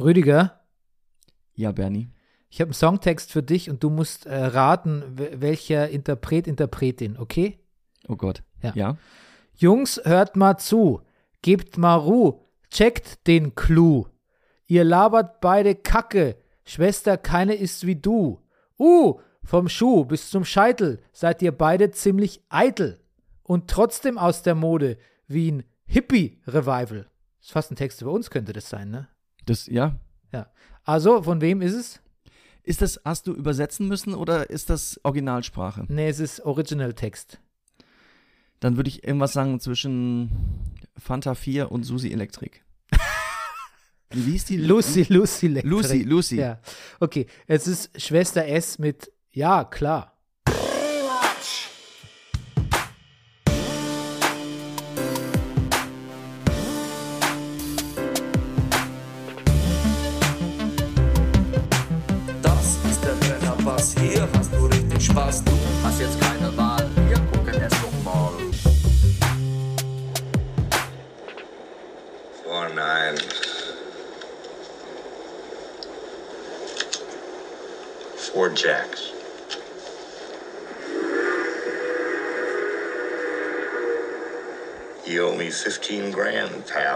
Rüdiger, Ja, Bernie. ich habe einen Songtext für dich und du musst äh, raten, wel- welcher Interpret, Interpretin, okay? Oh Gott. Ja. Ja. Jungs, hört mal zu. Gebt mal Ruhe. Checkt den Clou. Ihr labert beide Kacke. Schwester, keine ist wie du. Uh, vom Schuh bis zum Scheitel seid ihr beide ziemlich eitel. Und trotzdem aus der Mode wie ein Hippie-Revival. Ist fast ein Text über uns, könnte das sein, ne? Das, ja. Ja. Also, von wem ist es? Ist das, hast du übersetzen müssen oder ist das Originalsprache? Nee, es ist Original-Text. Dann würde ich irgendwas sagen zwischen Fanta 4 und Susi Elektrik. Wie hieß die? Lucy, Lucy Electric. Lucy, Lucy. Ja. Okay, es ist Schwester S mit Ja, klar.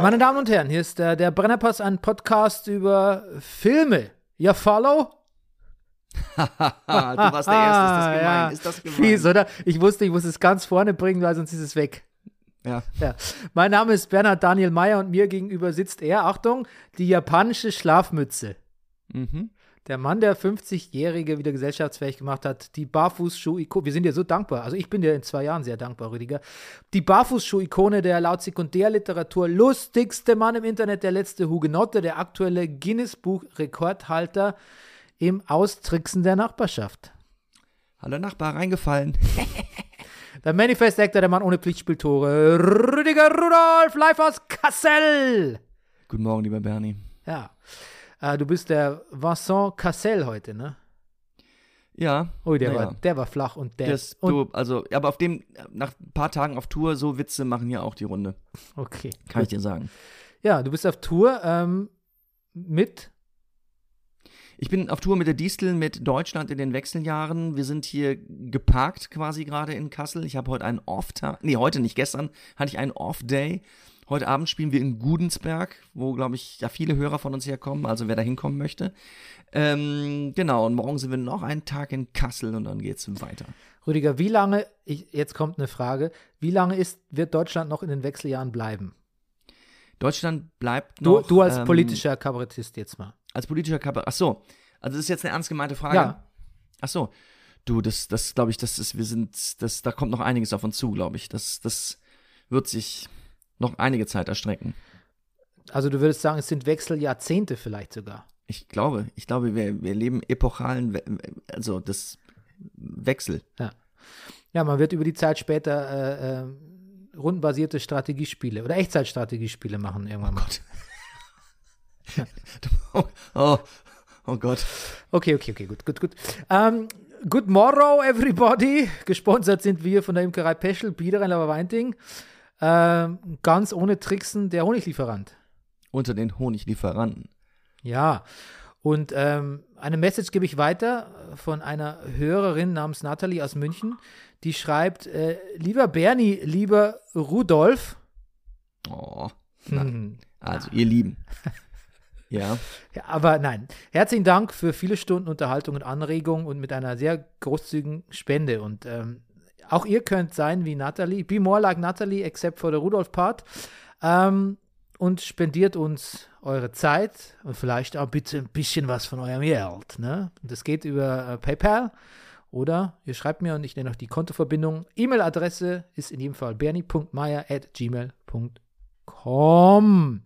Meine Damen und Herren, hier ist der, der Brennerpass, ein Podcast über Filme. Ja, follow? Du warst der Erste, ist das gemein? ja. Ist das gemein? Fies, oder? Ich wusste, ich muss es ganz vorne bringen, weil sonst ist es weg. Ja. Ja. Mein Name ist Bernhard Daniel Meyer und mir gegenüber sitzt er, Achtung, die japanische Schlafmütze. Mhm. Der Mann, der 50-Jährige wieder gesellschaftsfähig gemacht hat, die Barfußschuh-Ikone, wir sind dir so dankbar, also ich bin dir in zwei Jahren sehr dankbar, Rüdiger, die Barfußschuh-Ikone der laut Sekundärliteratur lustigste Mann im Internet, der letzte Hugenotte, der aktuelle Guinness-Buch-Rekordhalter im Austricksen der Nachbarschaft. Hallo Nachbar, reingefallen. Der Manifest Actor, der Mann ohne Pflichtspieltore, Rüdiger Rudolf, live aus Kassel. Guten Morgen, lieber Bernie. Ja, äh, du bist der Vincent Cassel heute, ne? Ja. Oh, der, naja. war, der war flach und der. Das, du, also, aber auf dem, nach ein paar Tagen auf Tour, so Witze machen hier auch die Runde. okay. Kann ich dir sagen. Ja, du bist auf Tour ähm, mit. Ich bin auf Tour mit der Distel mit Deutschland in den Wechseljahren. Wir sind hier geparkt quasi gerade in Kassel. Ich habe heute einen Off-Tag. Nee, heute nicht. Gestern hatte ich einen Off-Day. Heute Abend spielen wir in Gudensberg, wo, glaube ich, ja viele Hörer von uns herkommen, also wer da hinkommen möchte. Ähm, genau, und morgen sind wir noch einen Tag in Kassel und dann geht's weiter. Rüdiger, wie lange, ich, jetzt kommt eine Frage, wie lange ist, wird Deutschland noch in den Wechseljahren bleiben? Deutschland bleibt Du, noch. du als ähm, politischer Kabarettist jetzt mal. Als politischer Kabarett. Ach so. Also das ist jetzt eine ernst gemeinte Frage. Ja. Ach so. Du, das, das glaube ich, das ist, wir sind, das, da kommt noch einiges auf uns zu, glaube ich. Das, das wird sich noch einige Zeit erstrecken. Also du würdest sagen, es sind Wechseljahrzehnte vielleicht sogar. Ich glaube, ich glaube, wir, wir leben epochalen, also das Wechsel. Ja, man wird über die Zeit später äh, äh, rundenbasierte Strategiespiele oder Echtzeitstrategiespiele machen irgendwann mal. Oh, oh, oh Gott. Okay, okay, okay, gut, gut, gut. Ähm, good morrow, everybody. Gesponsert sind wir von der Imkerei Peschel, Biederein, Weinting. Ähm, ganz ohne Tricksen, der Honiglieferant. Unter den Honiglieferanten. Ja, und ähm, eine Message gebe ich weiter von einer Hörerin namens Nathalie aus München, die schreibt, äh, lieber Bernie, lieber Rudolf. Oh. Hm. Also, ihr Lieben. Ja. Ja, aber nein. Herzlichen Dank für viele Stunden Unterhaltung und Anregung und mit einer sehr großzügigen Spende. Und ähm, auch ihr könnt sein wie Natalie. Be more like Natalie, except for the Rudolf Part. Ähm, und spendiert uns eure Zeit und vielleicht auch bitte ein bisschen was von eurem Geld. Ne? Das geht über äh, PayPal oder ihr schreibt mir und ich nenne noch die Kontoverbindung. E-Mail-Adresse ist in jedem Fall bernie.meier.gmail.com.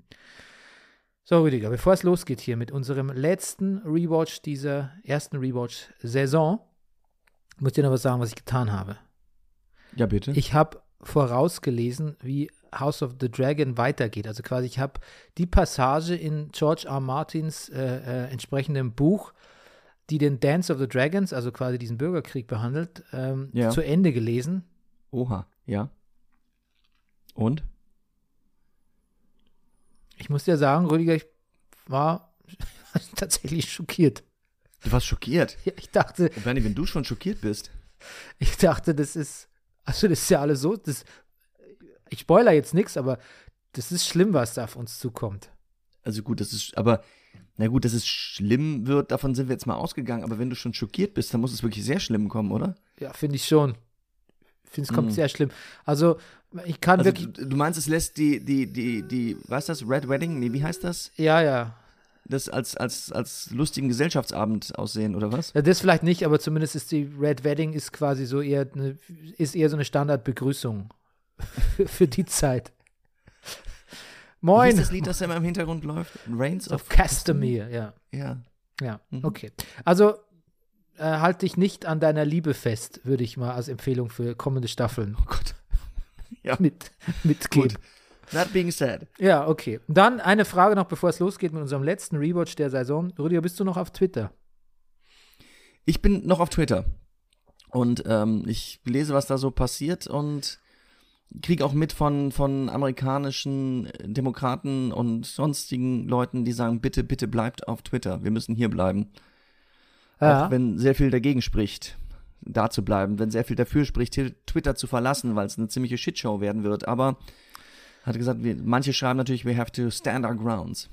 So, Rüdiger, bevor es losgeht hier mit unserem letzten Rewatch dieser ersten Rewatch-Saison, muss ich dir noch was sagen, was ich getan habe. Ja, bitte. Ich habe vorausgelesen, wie House of the Dragon weitergeht. Also quasi, ich habe die Passage in George R. Martins äh, äh, entsprechendem Buch, die den Dance of the Dragons, also quasi diesen Bürgerkrieg behandelt, ähm, Ja. zu Ende gelesen. Oha, ja. Und? Ich muss dir sagen, Rüdiger, ich war tatsächlich schockiert. Du warst schockiert. Ja, ich dachte, Und Bernie, wenn du schon schockiert bist. ich dachte, das ist, also das ist ja alles so, das, ich spoiler jetzt nichts, aber das ist schlimm, was da auf uns zukommt. Also gut, das ist, aber, na gut, dass es schlimm wird, davon sind wir jetzt mal ausgegangen. Aber wenn du schon schockiert bist, dann muss es wirklich sehr schlimm kommen, oder? Ja, finde ich schon. Ich finde, es kommt Mhm. sehr schlimm. Also, ich kann Also wirklich, du, du meinst, es lässt die, die, die, die, was ist das, Red Wedding? Nee, wie heißt das? ja, ja. Das als, als, als lustigen Gesellschaftsabend aussehen, oder was? ja. Das vielleicht nicht, aber zumindest ist die Red Wedding ist quasi so eher eine, ist eher so eine Standardbegrüßung für die Zeit. Wie Moin. ist das Lied, das da immer im Hintergrund läuft? Reigns Of Castamere, ja. Ja. Ja, Mhm. okay. Also äh, halt dich nicht an deiner Liebe fest, würde ich mal als Empfehlung für kommende Staffeln Oh Gott. Ja, mit, mitgeben. gut. That being said. Ja, okay. Dann eine Frage noch, bevor es losgeht mit unserem letzten Rewatch der Saison. Rüdiger, bist du noch auf Twitter? Ich bin noch auf Twitter und ähm, ich lese, was da so passiert und kriege auch mit von, von amerikanischen Demokraten und sonstigen Leuten, die sagen, bitte, bitte bleibt auf Twitter. Wir müssen hier bleiben. Auch wenn sehr viel dagegen spricht, da zu bleiben. Wenn sehr viel dafür spricht, Twitter zu verlassen, weil es eine ziemliche Shitshow werden wird. Aber hat gesagt, wir, manche schreiben natürlich, we have to stand our grounds.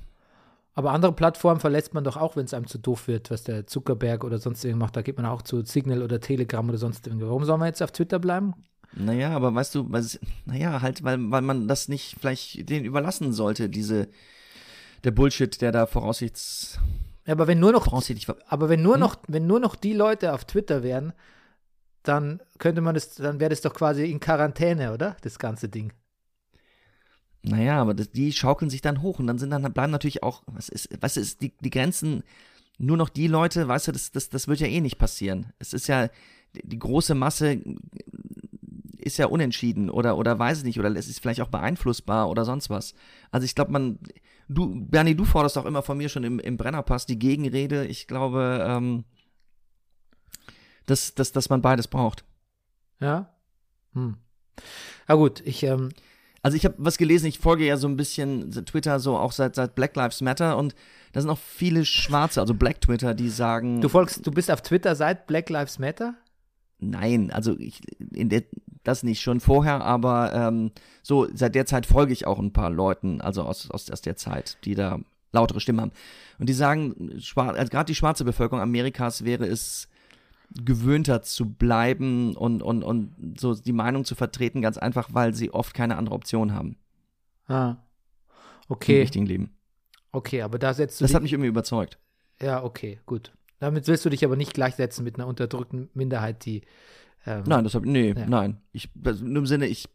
Aber andere Plattformen verlässt man doch auch, wenn es einem zu doof wird, was der Zuckerberg oder sonst irgendwas macht. Da geht man auch zu Signal oder Telegram oder sonst irgendwas. Warum soll man jetzt auf Twitter bleiben? Naja, aber weißt du, was, naja, halt, weil, weil man das nicht vielleicht denen überlassen sollte, diese, der Bullshit, der da voraussichts, Ja, aber wenn nur noch, aber wenn nur noch, wenn nur noch die Leute auf Twitter wären, dann könnte man das, dann wäre das doch quasi in Quarantäne, oder? Das ganze Ding. Naja, aber das, die schaukeln sich dann hoch und dann sind dann, bleiben natürlich auch, was ist, was ist, die, die Grenzen, nur noch die Leute, weißt du, das, das, das wird ja eh nicht passieren. Es ist ja, die, große Masse ist ja unentschieden oder, oder weiß ich nicht, oder es ist vielleicht auch beeinflussbar oder sonst was. Also ich glaube, man, du, Bernie, du forderst auch immer von mir schon im, im Brennerpass die Gegenrede. Ich glaube, ähm, dass, dass, dass man beides braucht. Ja? Hm. Ja gut, ich, ähm, Also ich habe was gelesen, ich folge ja so ein bisschen Twitter so auch seit, seit Black Lives Matter und da sind auch viele Schwarze, also Black Twitter, die sagen, du folgst, du bist auf Twitter seit Black Lives Matter? nein, also ich, der, das nicht schon vorher, aber ähm, so seit der Zeit folge ich auch ein paar Leuten, also aus, aus, aus der Zeit, die da lautere Stimmen haben. Und die sagen, also gerade die schwarze Bevölkerung Amerikas wäre es gewöhnter zu bleiben und, und, und so die Meinung zu vertreten, ganz einfach, weil sie oft keine andere Option haben Ah. im Okay, richtigen Leben. okay, aber da setzt du Das hat mich irgendwie überzeugt. ja, okay, gut. Damit willst du dich aber nicht gleichsetzen mit einer unterdrückten Minderheit, die ähm, Nein, das hab, nee, Ja. nein. Ich, also nur im Sinne, ich,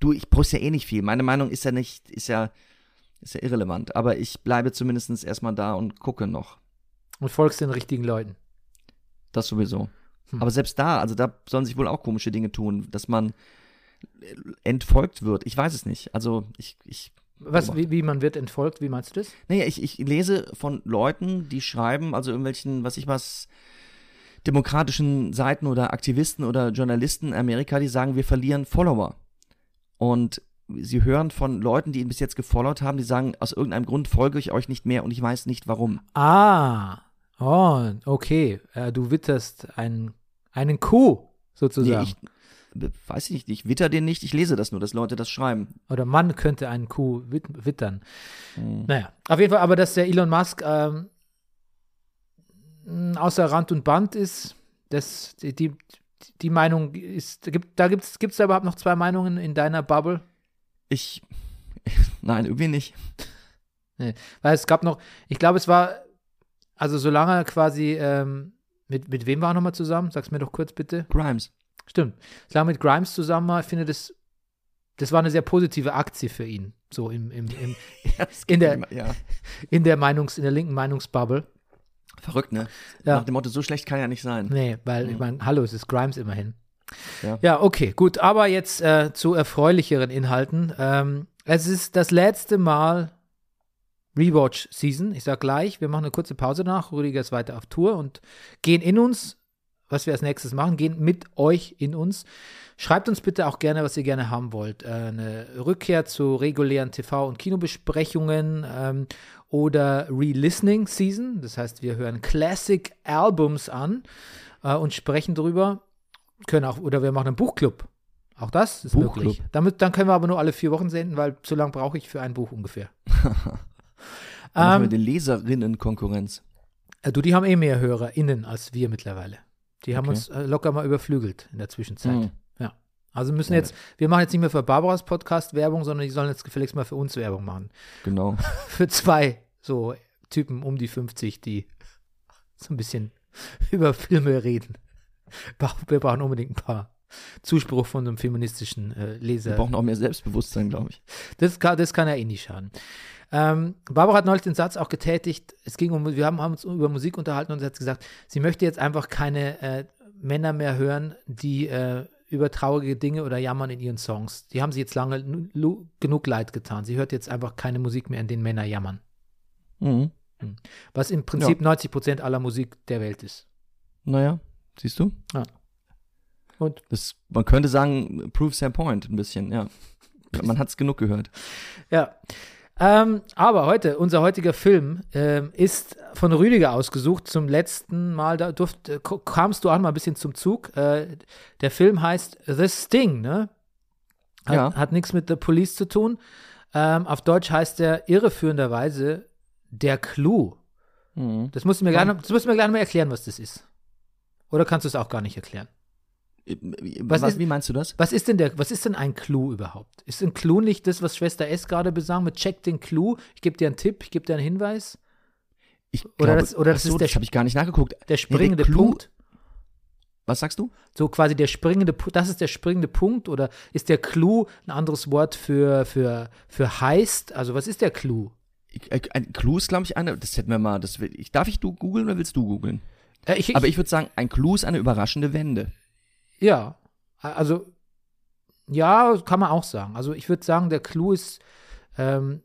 du, ich poste ja eh nicht viel. Meine Meinung ist ja nicht, ist ja, ist ja irrelevant. Aber ich bleibe zumindest erstmal da und gucke noch. und folgst den richtigen Leuten. Das sowieso. Hm. Aber selbst da, also da sollen sich wohl auch komische Dinge tun, dass man entfolgt wird. Ich weiß es nicht. Also ich, ich, Was, wie, wie man wird entfolgt, wie meinst du das? naja, ich, ich lese von Leuten, die schreiben, also irgendwelchen, was ich was, demokratischen Seiten oder Aktivisten oder Journalisten in Amerika, die sagen, wir verlieren Follower. Und sie hören von Leuten, die ihn bis jetzt gefollowt haben, die sagen, aus irgendeinem Grund folge ich euch nicht mehr und ich weiß nicht warum. Ah, oh, okay. Äh, du witterst einen, einen Nee, sozusagen. ich weiß ich nicht, ich witter den nicht, ich lese das nur, dass Leute das schreiben. Oder man könnte einen Coup wit wittern. Hm. Naja, auf jeden Fall, aber dass der Elon Musk ähm, außer Rand und Band ist, das, die, die, die Meinung ist, gibt, da gibt es gibt's da überhaupt noch zwei Meinungen in deiner Bubble? Ich, nein, irgendwie nicht. Weil es gab noch, ich glaube, es war, also solange er quasi, ähm, mit, mit wem war er nochmal zusammen? Sag's mir doch kurz bitte. Grimes. Stimmt. Solange mit Grimes zusammen war, ich finde das, das war eine sehr positive Aktie für ihn. So im, im, im, in, der, Ja, in der Meinungs-, in der linken Meinungsbubble. verrückt, ne? Ja. Nach dem Motto, so schlecht kann ja nicht sein. Nee, weil, ich meine, hallo, es ist Grimes immerhin. Ja. ja okay, gut. Aber jetzt äh, zu erfreulicheren Inhalten. Ähm, es ist das letzte Mal Rewatch-Season. Ich sag gleich, wir machen eine kurze Pause danach. Rüdiger ist weiter auf Tour und gehen in uns, was wir als nächstes machen, gehen mit euch in uns. Schreibt uns bitte auch gerne, was ihr gerne haben wollt. Äh, eine Rückkehr zu regulären TV- und Kinobesprechungen ähm, oder Re-Listening Season. Das heißt, wir hören Classic Albums an äh, und sprechen drüber. Können auch, oder wir machen einen Buchclub. Auch das ist Buchclub. möglich. Damit, dann können wir aber nur alle vier Wochen senden, weil so lange brauche ich für ein Buch ungefähr. Dann machen wir Ähm, den Leserinnen Konkurrenz. äh, du, die haben eh mehr HörerInnen als wir mittlerweile. Die haben Okay. uns äh, locker mal überflügelt in der Zwischenzeit. Mhm. Ja. Also müssen jetzt, wir machen jetzt nicht mehr für Barbaras Podcast Werbung, sondern die sollen jetzt gefälligst mal für uns Werbung machen. Genau. Für zwei so Typen um die 50, die so ein bisschen über Filme reden. Wir brauchen unbedingt ein paar Zuspruch von einem feministischen äh, Wir Leser. brauchen auch mehr Selbstbewusstsein, glaube ich. Das kann, das kann ja eh nicht schaden. Ähm, Barbara hat neulich den Satz auch getätigt, es ging um, wir haben, haben uns über Musik unterhalten und sie hat gesagt, sie möchte jetzt einfach keine äh, Männer mehr hören, die äh, über traurige Dinge oder jammern in ihren Songs. Die haben sie jetzt lange genug leid getan. Sie hört jetzt einfach keine Musik mehr, in denen Männer jammern. Mhm. Was im Prinzip 90 Prozent aller Musik der Welt ist. Naja, siehst du? Und Das, man könnte sagen, proves their point ein bisschen, ja. Man hat es genug gehört. Ja. Ähm, aber heute, unser heutiger Film ähm, ist von Rüdiger ausgesucht. Zum letzten Mal, da durft, äh, kamst du auch mal ein bisschen zum Zug. Äh, der Film heißt The Sting, ne? Hat, Ja. hat nichts mit The Police zu tun. Ähm, auf Deutsch heißt er irreführenderweise Der Clou. Mhm. Das musst du mir Ja. gerne, das musst du mir gerne mal erklären, was das ist. Oder kannst du es auch gar nicht erklären? Was, ist- wie meinst du das? Was ist denn der, was ist denn ein Clou überhaupt? Ist ein Clou nicht das, was Schwester S gerade besang mit check den Clou? Ich gebe dir einen Tipp, ich gebe dir einen Hinweis. Ich Oder das- oder das so, ist der- das habe ich gar nicht nachgeguckt. Der springende Clou- Punkt. Was sagst du? So quasi der springende Punkt, das ist der springende Punkt oder ist der Clou ein anderes Wort für, für, für heißt? Also was ist der Clou? Ich, äh, ein Clou ist, glaube ich, eine, das hätten wir mal, das will, ich, darf ich du googeln oder willst du googeln? Äh, Aber ich würde sagen, ein Clou ist eine überraschende Wende. Ja, also ja, kann man auch sagen. Also ich würde sagen, der Clou ist ähm,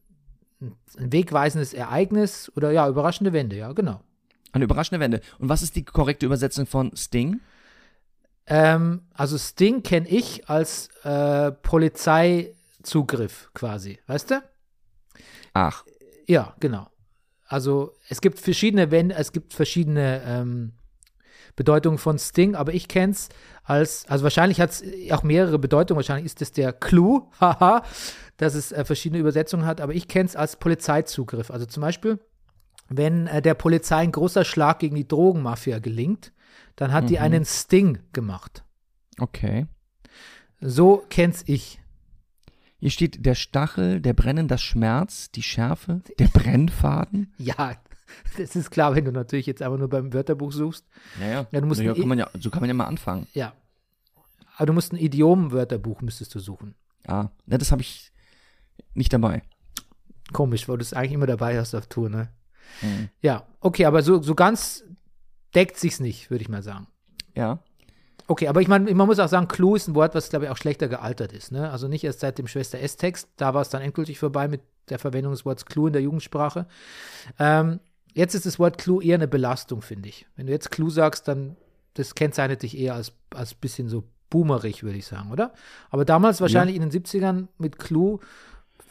ein wegweisendes Ereignis oder ja, überraschende Wende, ja, genau. Eine überraschende Wende. Und was ist die korrekte Übersetzung von Sting? Ähm, also Sting kenne ich als äh, Polizeizugriff quasi, weißt du? Ach, Ja, genau. Also es gibt verschiedene Wende, es gibt verschiedene ähm, Bedeutungen von Sting, aber ich kenne es als, also wahrscheinlich hat es auch mehrere Bedeutungen, wahrscheinlich ist es der Clou, haha, dass es äh, verschiedene Übersetzungen hat, aber ich kenne es als Polizeizugriff. Also zum Beispiel, wenn äh, der Polizei ein großer Schlag gegen die Drogenmafia gelingt, dann hat die einen Sting gemacht. okay. So kenn's ich. Hier steht der Stachel, der Brennen, das Schmerz, die Schärfe, der Brennfaden. Ja, das ist klar, wenn du natürlich jetzt einfach nur beim Wörterbuch suchst. Ja, ja. Ja, du musst ja, kann man ja, so kann man ja mal anfangen. Ja. Aber du musst ein Idiom-Wörterbuch müsstest du suchen. Ah, ne, das habe ich nicht dabei. Komisch, weil du es eigentlich immer dabei hast auf Tour, ne? Mhm. Ja, okay, aber so, so ganz deckt sich's nicht, würde ich mal sagen. Ja. Okay, aber ich meine, man muss auch sagen, Clou ist ein Wort, was, glaube ich, auch schlechter gealtert ist. Ne? Also nicht erst seit dem Schwester S-Text, da war es dann endgültig vorbei mit der Verwendung des Wortes Clou in der Jugendsprache. Ähm, jetzt ist das Wort Clou eher eine Belastung, finde ich. Wenn du jetzt Clou sagst, dann das kennzeichnet dich eher als, als bisschen so boomerig, würde ich sagen, oder? Aber damals wahrscheinlich in den 70ern mit Clou,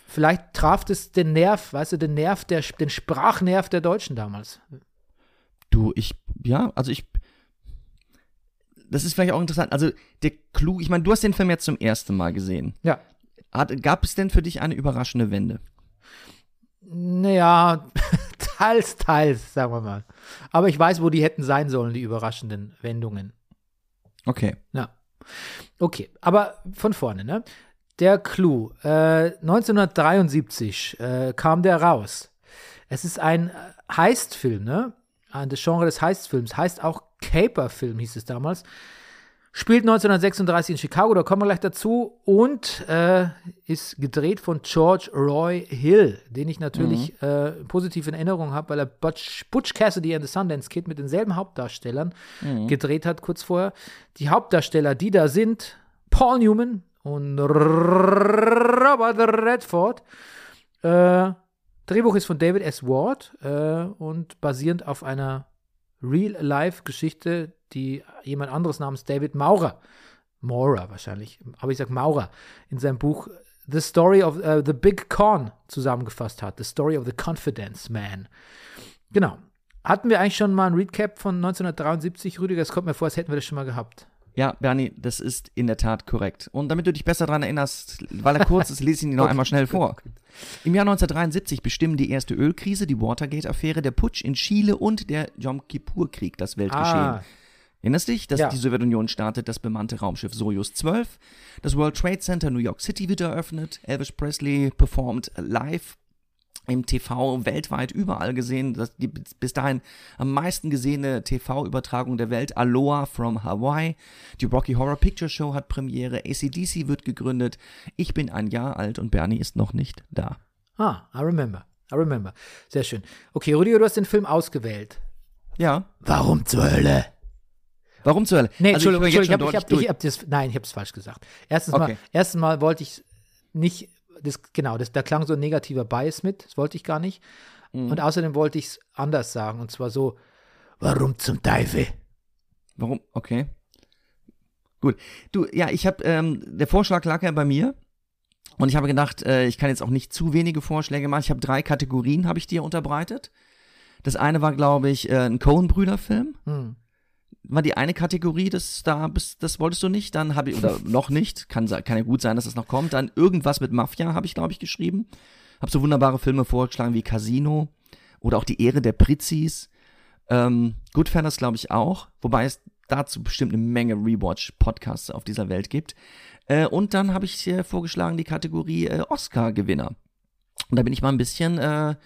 vielleicht traf das den Nerv, weißt du, den Nerv, der, den Sprachnerv der Deutschen damals. Du, ich, ja, also ich, das ist vielleicht auch interessant. Also der Clou, ich meine, du hast den Film jetzt zum ersten Mal gesehen. Ja. Hat, gab es denn für dich eine überraschende Wende? Naja, teils, teils, sagen wir mal. Aber ich weiß, wo die hätten sein sollen, die überraschenden Wendungen. Okay. Ja. Okay, aber von vorne, ne? Der Clou. Äh, 1973 äh, kam der raus. Es ist ein äh, Heistfilm, ne? Das Genre des Heistfilms. Heißt auch Caper-Film, hieß es damals. Spielt 1936 in Chicago, da kommen wir gleich dazu. Und äh, ist gedreht von George Roy Hill, den ich natürlich äh, positiv in Erinnerung habe, weil er Butch, Butch Cassidy and the Sundance Kid mit denselben Hauptdarstellern gedreht hat, kurz vorher. Die Hauptdarsteller, die da sind, Paul Newman und Robert Redford. Äh, Drehbuch ist von David S. Ward äh, und basierend auf einer Real-Life-Geschichte, die jemand anderes namens David Maurer, Maurer wahrscheinlich, aber ich sag Maurer, in seinem Buch The Story of äh, The Big Con zusammengefasst hat. The Story of the Confidence Man. Genau. Hatten wir eigentlich schon mal ein Recap von 1973, Rüdiger? Es kommt mir vor, als hätten wir das schon mal gehabt. Ja, Bernie, das ist in der Tat korrekt. Und damit du dich besser daran erinnerst, weil er kurz ist, lese ich ihn noch einmal schnell vor. Im Jahr 1973 bestimmen die erste Ölkrise, die Watergate-Affäre, der Putsch in Chile und der Yom Kippur-Krieg das Weltgeschehen. Ah, Erinnerst dich, dass Ja. die Sowjetunion startet das bemannte Raumschiff Soyuz 12, das World Trade Center New York City wird eröffnet, Elvis Presley performt live im TV weltweit überall gesehen, das die bis dahin am meisten gesehene TV-Übertragung der Welt, Aloha from Hawaii, die Rocky Horror Picture Show hat Premiere, ACDC wird gegründet, ich bin ein Jahr alt und Bernie ist noch nicht da. ah, I remember. I remember. Sehr schön. Okay, Rüdiger, du hast den Film ausgewählt. Ja, Warum zur Hölle? Warum zur Hölle? Nee, Also Entschuldigung, ich habe ich deutlich hab, ich hab das, nein, ich habe es falsch gesagt. Erstens Okay. mal, erstens mal wollte ich nicht, das, genau, das, da klang so ein negativer Bias mit, das wollte ich gar nicht. Mhm. Und außerdem wollte ich es anders sagen, und zwar so, warum zum Teufel? Warum? Okay. Gut. Du, ja, ich habe, ähm, der Vorschlag lag ja bei mir. Und ich habe gedacht, äh, ich kann jetzt auch nicht zu wenige Vorschläge machen. Ich habe drei Kategorien, habe ich dir unterbreitet. Das eine war, glaube ich, äh, ein Coen-Brüder-Film. Hm. War die eine Kategorie, das da bist, das wolltest du nicht. Dann habe ich, oder noch nicht, kann, kann ja gut sein, dass es noch kommt. Dann irgendwas mit Mafia habe ich, glaube ich, geschrieben. Habe so wunderbare Filme vorgeschlagen wie Casino oder auch Die Ehre der Pritzis. Ähm, Goodfellas glaube ich auch, wobei es dazu bestimmt eine Menge Rewatch-Podcasts auf dieser Welt gibt. Äh, und dann habe ich äh, vorgeschlagen die Kategorie äh, Oscar-Gewinner. Und da bin ich mal ein bisschen äh,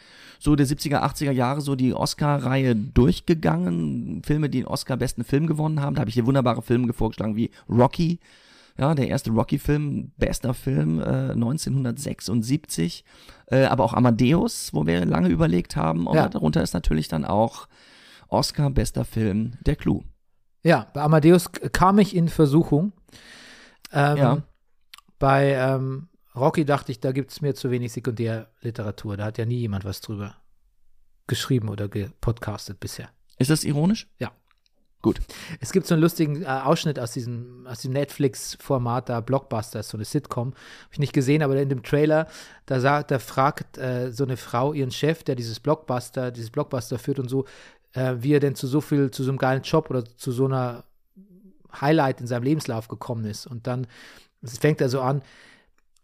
so der 70er, 80er Jahre so die Oscar-Reihe durchgegangen. Filme, die den Oscar besten Film gewonnen haben. Da habe ich hier wunderbare Filme vorgeschlagen wie Rocky. Ja, der erste Rocky-Film, bester Film, äh, 1976. Äh, aber auch Amadeus, wo wir lange überlegt haben. Und Ja. darunter ist natürlich dann auch Oscar, bester Film, der Clou. Ja, bei Amadeus kam ich in Versuchung. Ähm, Ja. Bei ähm, Rocky dachte ich, da gibt es mir zu wenig Sekundärliteratur. Da hat ja nie jemand was drüber geschrieben oder gepodcastet bisher. Ist das ironisch? Ja. Gut. Es gibt so einen lustigen äh, Ausschnitt aus diesem, aus dem Netflix-Format da, Blockbuster, ist so eine Sitcom. Habe ich nicht gesehen, aber in dem Trailer, da sagt, da fragt äh, so eine Frau ihren Chef, der dieses Blockbuster, dieses Blockbuster führt und so, äh, wie er denn zu so viel, zu so einem geilen Job oder zu so einer Highlight in seinem Lebenslauf gekommen ist. Und dann fängt er so an,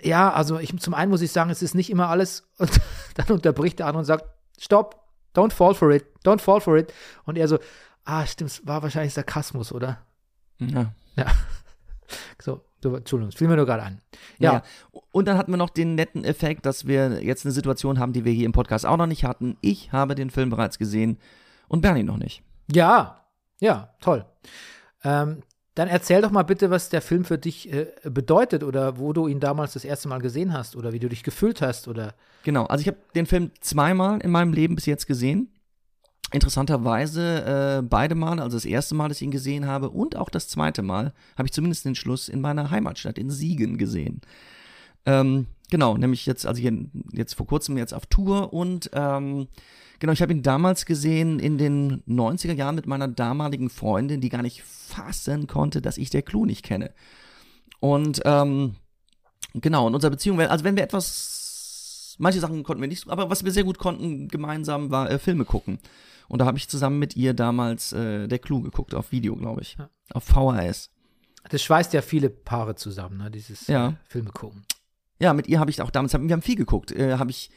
ja, also ich, zum einen muss ich sagen, es ist nicht immer alles. Und dann unterbricht der andere und sagt, stopp, don't fall for it, don't fall for it. Und er so, ah, stimmt, es war wahrscheinlich Sarkasmus, oder? Ja. Ja. So, so Entschuldigung, es fiel mir nur gerade ein. Ja, Ja. Und dann hatten wir noch den netten Effekt, dass wir jetzt eine Situation haben, die wir hier im Podcast auch noch nicht hatten. Ich habe den Film bereits gesehen und Bernie noch nicht. ja, ja, toll. Ähm, dann erzähl doch mal bitte, was der Film für dich äh, bedeutet oder wo du ihn damals das erste Mal gesehen hast oder wie du dich gefühlt hast oder. Genau, also ich habe den Film zweimal in meinem Leben bis jetzt gesehen. Interessanterweise äh, beide Male, also das erste Mal, dass ich ihn gesehen habe und auch das zweite Mal, habe ich zumindest den Schluss in meiner Heimatstadt in Siegen gesehen. Ähm, genau, nämlich jetzt, also hier, jetzt vor kurzem jetzt auf Tour und ähm, genau, ich habe ihn damals gesehen in den 90er Jahren mit meiner damaligen Freundin, die gar nicht fassen konnte, dass ich der Clou nicht kenne. Und ähm, genau, in unserer Beziehung, also wenn wir etwas, manche Sachen konnten wir nicht, aber was wir sehr gut konnten gemeinsam war äh, Filme gucken. Und da habe ich zusammen mit ihr damals äh, der Clou geguckt, auf Video, glaube ich. Ja. Auf VHS. Das schweißt ja viele Paare zusammen, ne? Dieses Ja. äh, Filme gucken. Ja, mit ihr habe ich auch damals, wir haben viel geguckt, äh, habe ich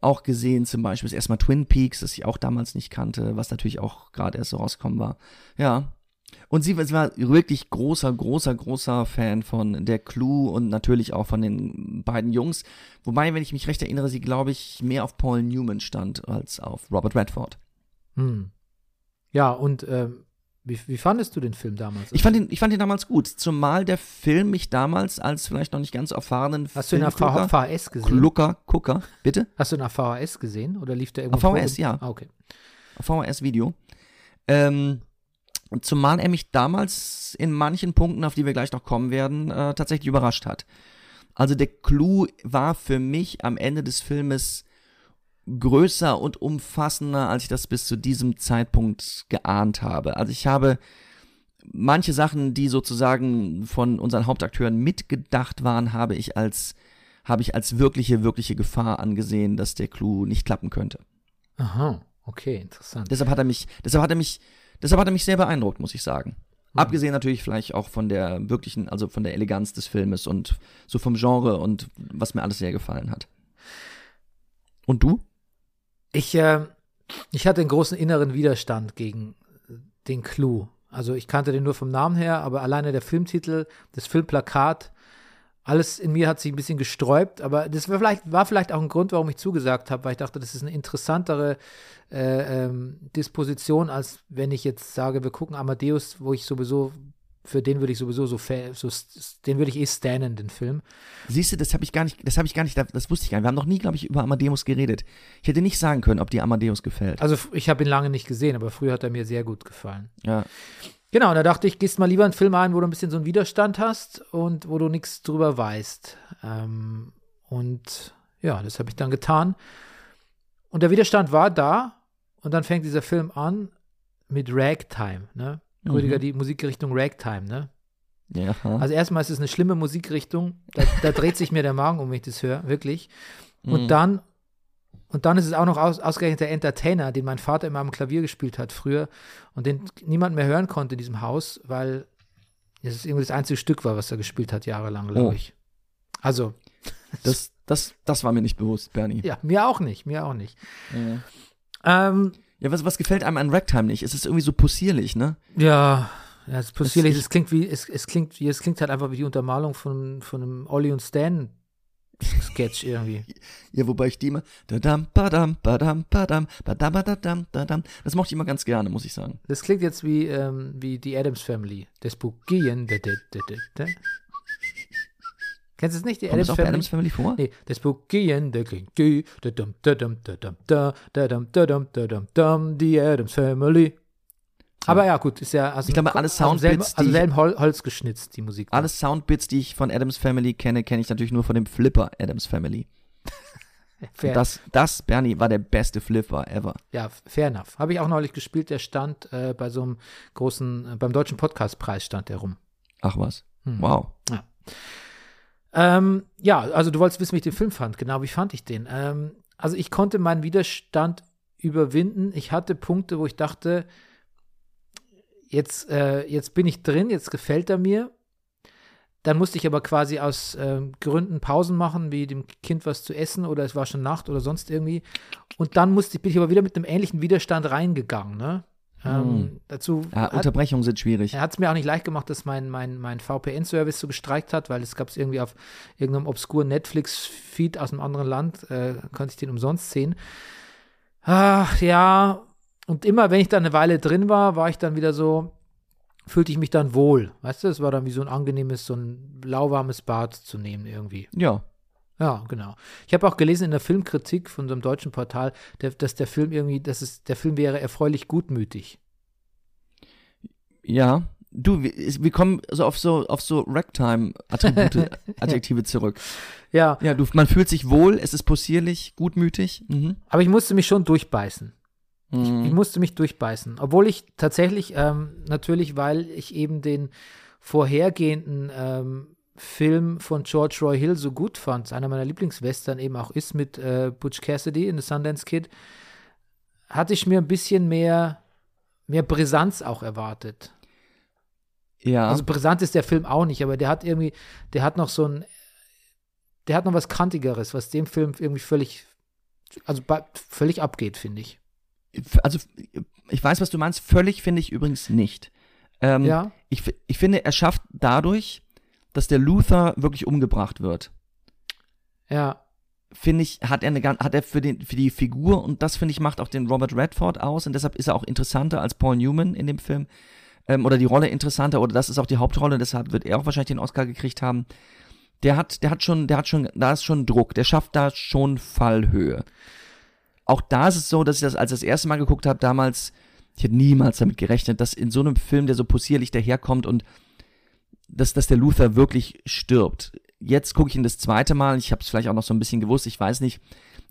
auch gesehen, zum Beispiel das erste Mal Twin Peaks, das ich auch damals nicht kannte, was natürlich auch gerade erst so rausgekommen war. Ja. Und sie, sie war wirklich großer, großer, großer Fan von der Clue und natürlich auch von den beiden Jungs. Wobei, wenn ich mich recht erinnere, sie, glaube ich, mehr auf Paul Newman stand als auf Robert Redford. Hm. Ja, und ähm, wie, wie fandest du den Film damals? Ich fand ihn, ich fand ihn damals gut, zumal der Film mich damals als vielleicht noch nicht ganz erfahrenen Hast du ihn auf Filmgucker- VHS gesehen? Klucker, Gucker, bitte? Hast du ihn auf VHS gesehen oder lief der irgendwo? Auf VHS, ja. Ah, okay. VHS-Video. Ähm, zumal er mich damals in manchen Punkten, auf die wir gleich noch kommen werden, äh, tatsächlich überrascht hat. Also der Clou war für mich am Ende des Filmes größer und umfassender, als ich das bis zu diesem Zeitpunkt geahnt habe. Also ich habe manche Sachen, die sozusagen von unseren Hauptakteuren mitgedacht waren, habe ich als habe ich als wirkliche, wirkliche Gefahr angesehen, dass der Clou nicht klappen könnte. Aha, okay, interessant. Deshalb hat er mich, deshalb hat er mich, deshalb hat er mich sehr beeindruckt, muss ich sagen. Abgesehen natürlich vielleicht auch von der wirklichen, also von der Eleganz des Filmes und so vom Genre und was mir alles sehr gefallen hat. Und du? Ich, äh, ich hatte einen großen inneren Widerstand gegen den Clou. Also ich kannte den nur vom Namen her, aber alleine der Filmtitel, das Filmplakat, alles in mir hat sich ein bisschen gesträubt, aber das war vielleicht, war vielleicht auch ein Grund, warum ich zugesagt habe, weil ich dachte, das ist eine interessantere äh, ähm, Disposition, als wenn ich jetzt sage, wir gucken Amadeus, wo ich sowieso, für den würde ich sowieso so, so den würde ich eh stannen, den Film. Siehst du, das habe ich gar nicht, das habe ich gar nicht, das wusste ich gar nicht. Wir haben noch nie, glaube ich, über Amadeus geredet. Ich hätte nicht sagen können, ob dir Amadeus gefällt. Also ich habe ihn lange nicht gesehen, aber früher hat er mir sehr gut gefallen. Ja. Genau, und da dachte ich, gehst mal lieber einen Film ein, wo du ein bisschen so einen Widerstand hast und wo du nichts drüber weißt. Ähm, und ja, das habe ich dann getan. Und der Widerstand war da und dann fängt dieser Film an mit Ragtime, ne? Rüdiger, die Musikrichtung Ragtime, ne? Ja. Also erstmal ist es eine schlimme Musikrichtung, da, da dreht sich mir der Magen um, wenn ich das höre, wirklich. Und Mhm. dann und dann ist es auch noch aus, ausgerechnet der Entertainer, den mein Vater immer am Klavier gespielt hat früher und den niemand mehr hören konnte in diesem Haus, weil es irgendwie das einzige Stück war, was er gespielt hat, jahrelang, glaube Oh. ich. Also, das, das, das war mir nicht bewusst, Bernie. ja, mir auch nicht, mir auch nicht. Ja. Ähm, Ja, was, was gefällt einem an Ragtime nicht? Es ist irgendwie so possierlich, ne? ja, ja, es ist possierlich, ich- es klingt wie, es, es klingt wie, es klingt halt einfach wie die Untermalung von, von einem Olli und Stan Sketch irgendwie. Ja, wobei ich die immer. Badam, badam, badam, badam, badam, badam, badam. Das mochte ich immer ganz gerne, muss ich sagen. Das klingt jetzt wie, ähm, wie die Adams Family. Das Bugien. Da, da, da, da, da. Kennst du es nicht, die Kommt Adams Family? Adams Family vor? Nee, das Bugien, der klingt die Adams Family. Aber ja, gut, ist ja aus Ich glaube, alle Soundbits, aus die- selben Hol Holz geschnitzt, die Musik. Alle Soundbits, die ich von Adams Family kenne, kenne ich natürlich nur von dem Flipper Adams Family. fair, Das, das, Bernie, war der beste Flipper ever. ja, fair enough. Habe ich auch neulich gespielt, der stand äh, bei so einem großen, äh, beim Deutschen Podcastpreis stand der rum. Ach was. Hm. Wow. Ähm, ja, also du wolltest wissen, wie ich den Film fand. Genau, wie fand ich den? Ähm, also ich konnte meinen Widerstand überwinden. Ich hatte Punkte, wo ich dachte, jetzt, äh, jetzt bin ich drin, jetzt gefällt er mir. Dann musste ich aber quasi aus ähm, Gründen Pausen machen, wie dem Kind was zu essen oder es war schon Nacht oder sonst irgendwie. Und dann musste, bin ich aber wieder mit einem ähnlichen Widerstand reingegangen. Ne? Ähm, dazu Ja, hat, Unterbrechungen sind schwierig. er hat es mir auch nicht leicht gemacht, dass mein, mein, mein VPN-Service so gestreikt hat, weil es gab es irgendwie auf irgendeinem obskuren Netflix-Feed aus einem anderen Land, äh, konnte ich den umsonst sehen. Ach ja, und immer wenn ich da eine Weile drin war, war ich dann wieder so, fühlte ich mich dann wohl. Weißt du, es war dann wie so ein angenehmes, so ein lauwarmes Bad zu nehmen irgendwie. Ja. Ja, genau. Ich habe auch gelesen in der Filmkritik von so einem deutschen Portal, der, dass der Film irgendwie, dass es, der Film wäre erfreulich gutmütig. Ja. Du, wir, wir kommen so auf so, auf so Ragtime-Attribute, Adjektive zurück. Ja, Ja, du, man fühlt sich wohl, es ist possierlich, gutmütig. Mhm. aber ich musste mich schon durchbeißen. Ich Mhm. musste mich durchbeißen. Obwohl ich tatsächlich, ähm, natürlich, weil ich eben den vorhergehenden ähm, Film von George Roy Hill so gut fand, einer meiner Lieblingswestern eben auch ist mit äh, Butch Cassidy in The Sundance Kid, hatte ich mir ein bisschen mehr, mehr Brisanz auch erwartet. Ja. Also brisant ist der Film auch nicht, aber der hat irgendwie, der hat noch so ein, der hat noch was Kantigeres, was dem Film irgendwie völlig, also völlig abgeht, finde ich. also ich weiß, was du meinst, völlig finde ich übrigens nicht. Ähm, Ja. ich, ich finde, er schafft dadurch, dass der Luther wirklich umgebracht wird. Ja, Finde ich, hat er eine hat er für den für die Figur und das finde ich macht auch den Robert Redford aus und deshalb ist er auch interessanter als Paul Newman in dem Film ähm, oder die Rolle interessanter oder das ist auch die Hauptrolle, deshalb wird er auch wahrscheinlich den Oscar gekriegt haben. Der hat, der hat schon, der hat schon, da ist schon Druck, der schafft da schon Fallhöhe. Auch da ist es so, dass ich das als ich das erste Mal geguckt habe, damals, ich hätte niemals damit gerechnet, dass in so einem Film, der so possierlich daherkommt und dass, dass der Luther wirklich stirbt. Jetzt gucke ich ihn das zweite Mal, ich habe es vielleicht auch noch so ein bisschen gewusst, ich weiß nicht.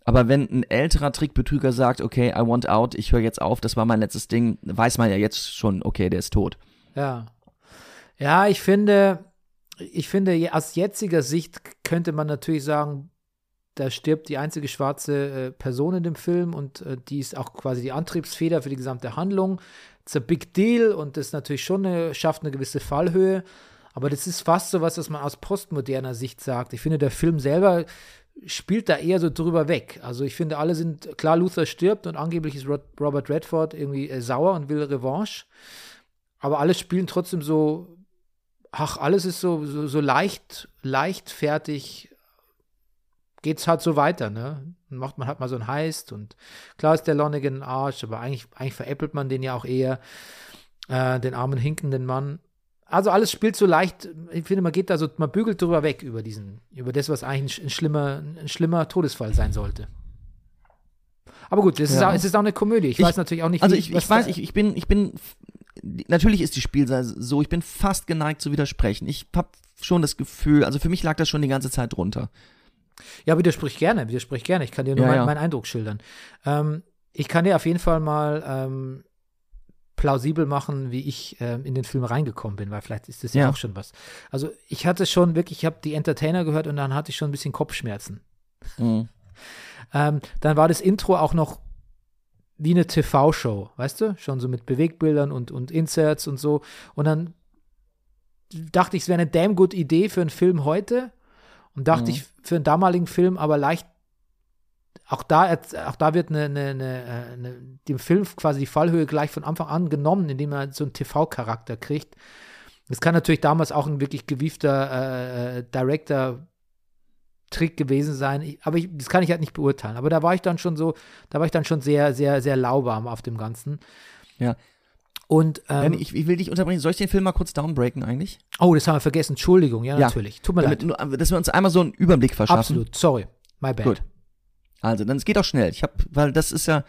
Aber wenn ein älterer Trickbetrüger sagt, okay, I want out, ich höre jetzt auf, das war mein letztes Ding, weiß man ja jetzt schon, okay, der ist tot. ja. Ja, ich finde, ich finde, aus jetziger Sicht könnte man natürlich sagen, da stirbt die einzige schwarze äh, Person in dem Film und äh, die ist auch quasi die Antriebsfeder für die gesamte Handlung. It's a big deal und das natürlich schon eine, schafft eine gewisse Fallhöhe. Aber das ist fast so was, was man aus postmoderner Sicht sagt. Ich finde, der Film selber spielt da eher so drüber weg. Also ich finde, alle sind, klar, Luther stirbt und angeblich ist Robert Redford irgendwie äh, sauer und will Revanche. Aber alle spielen trotzdem so, ach, alles ist so, so, so leicht, leichtfertig, geht's halt so weiter, ne? Dann macht man halt mal so ein Heist und klar ist der Lonigan ein Arsch, aber eigentlich, eigentlich veräppelt man den ja auch eher, äh, den armen, hinkenden Mann. Also alles spielt so leicht, ich finde, man geht da so, man bügelt drüber weg über diesen, über das, was eigentlich ein, ein schlimmer, ein schlimmer Todesfall sein sollte. Aber gut, es, ist, Ja. auch, es ist auch eine Komödie. Ich, Ich- weiß natürlich auch nicht, Also wie- ich, was ich weiß, ich, ich bin, ich bin, natürlich ist die Spielweise so, ich bin fast geneigt zu widersprechen. Ich habe schon das Gefühl, also für mich lag das schon die ganze Zeit drunter. Ja, widersprich gerne, widersprich gerne. Ich kann dir nur Ja, mein, ja. meinen Eindruck schildern. Ähm, ich kann dir auf jeden Fall mal ähm, plausibel machen, wie ich ähm, in den Film reingekommen bin, weil vielleicht ist das ja, Ja. auch schon was. Also ich hatte schon wirklich, ich habe die Entertainer gehört und dann hatte ich schon ein bisschen Kopfschmerzen. Mhm. Ähm, dann war das Intro auch noch wie eine TV-Show, weißt du? Schon so mit Bewegbildern und, und Inserts und so. Und dann dachte ich, es wäre eine damn good Idee für einen Film heute. Und dachte Mhm. ich, für einen damaligen Film aber leicht, auch da, auch da wird eine, eine, eine, äh, eine, dem Film quasi die Fallhöhe gleich von Anfang an genommen, indem er so einen TV-Charakter kriegt. Das kann natürlich damals auch ein wirklich gewiefter äh, äh, Director-Trick gewesen sein, aber ich, das kann ich halt nicht beurteilen. Aber da war ich dann schon so, da war ich dann schon sehr, sehr, sehr lauwarm auf dem Ganzen. Ja. Und, ähm, ich, ich will dich unterbrechen. Soll ich den Film mal kurz downbreaken eigentlich? oh, das haben wir vergessen, Entschuldigung, ja, Ja. natürlich. Tut mir Damit, leid. nur, dass wir uns einmal so einen Überblick verschaffen. Absolut, sorry, my bad. Gut. Also, dann es geht auch schnell. Ich habe, weil das ist ja,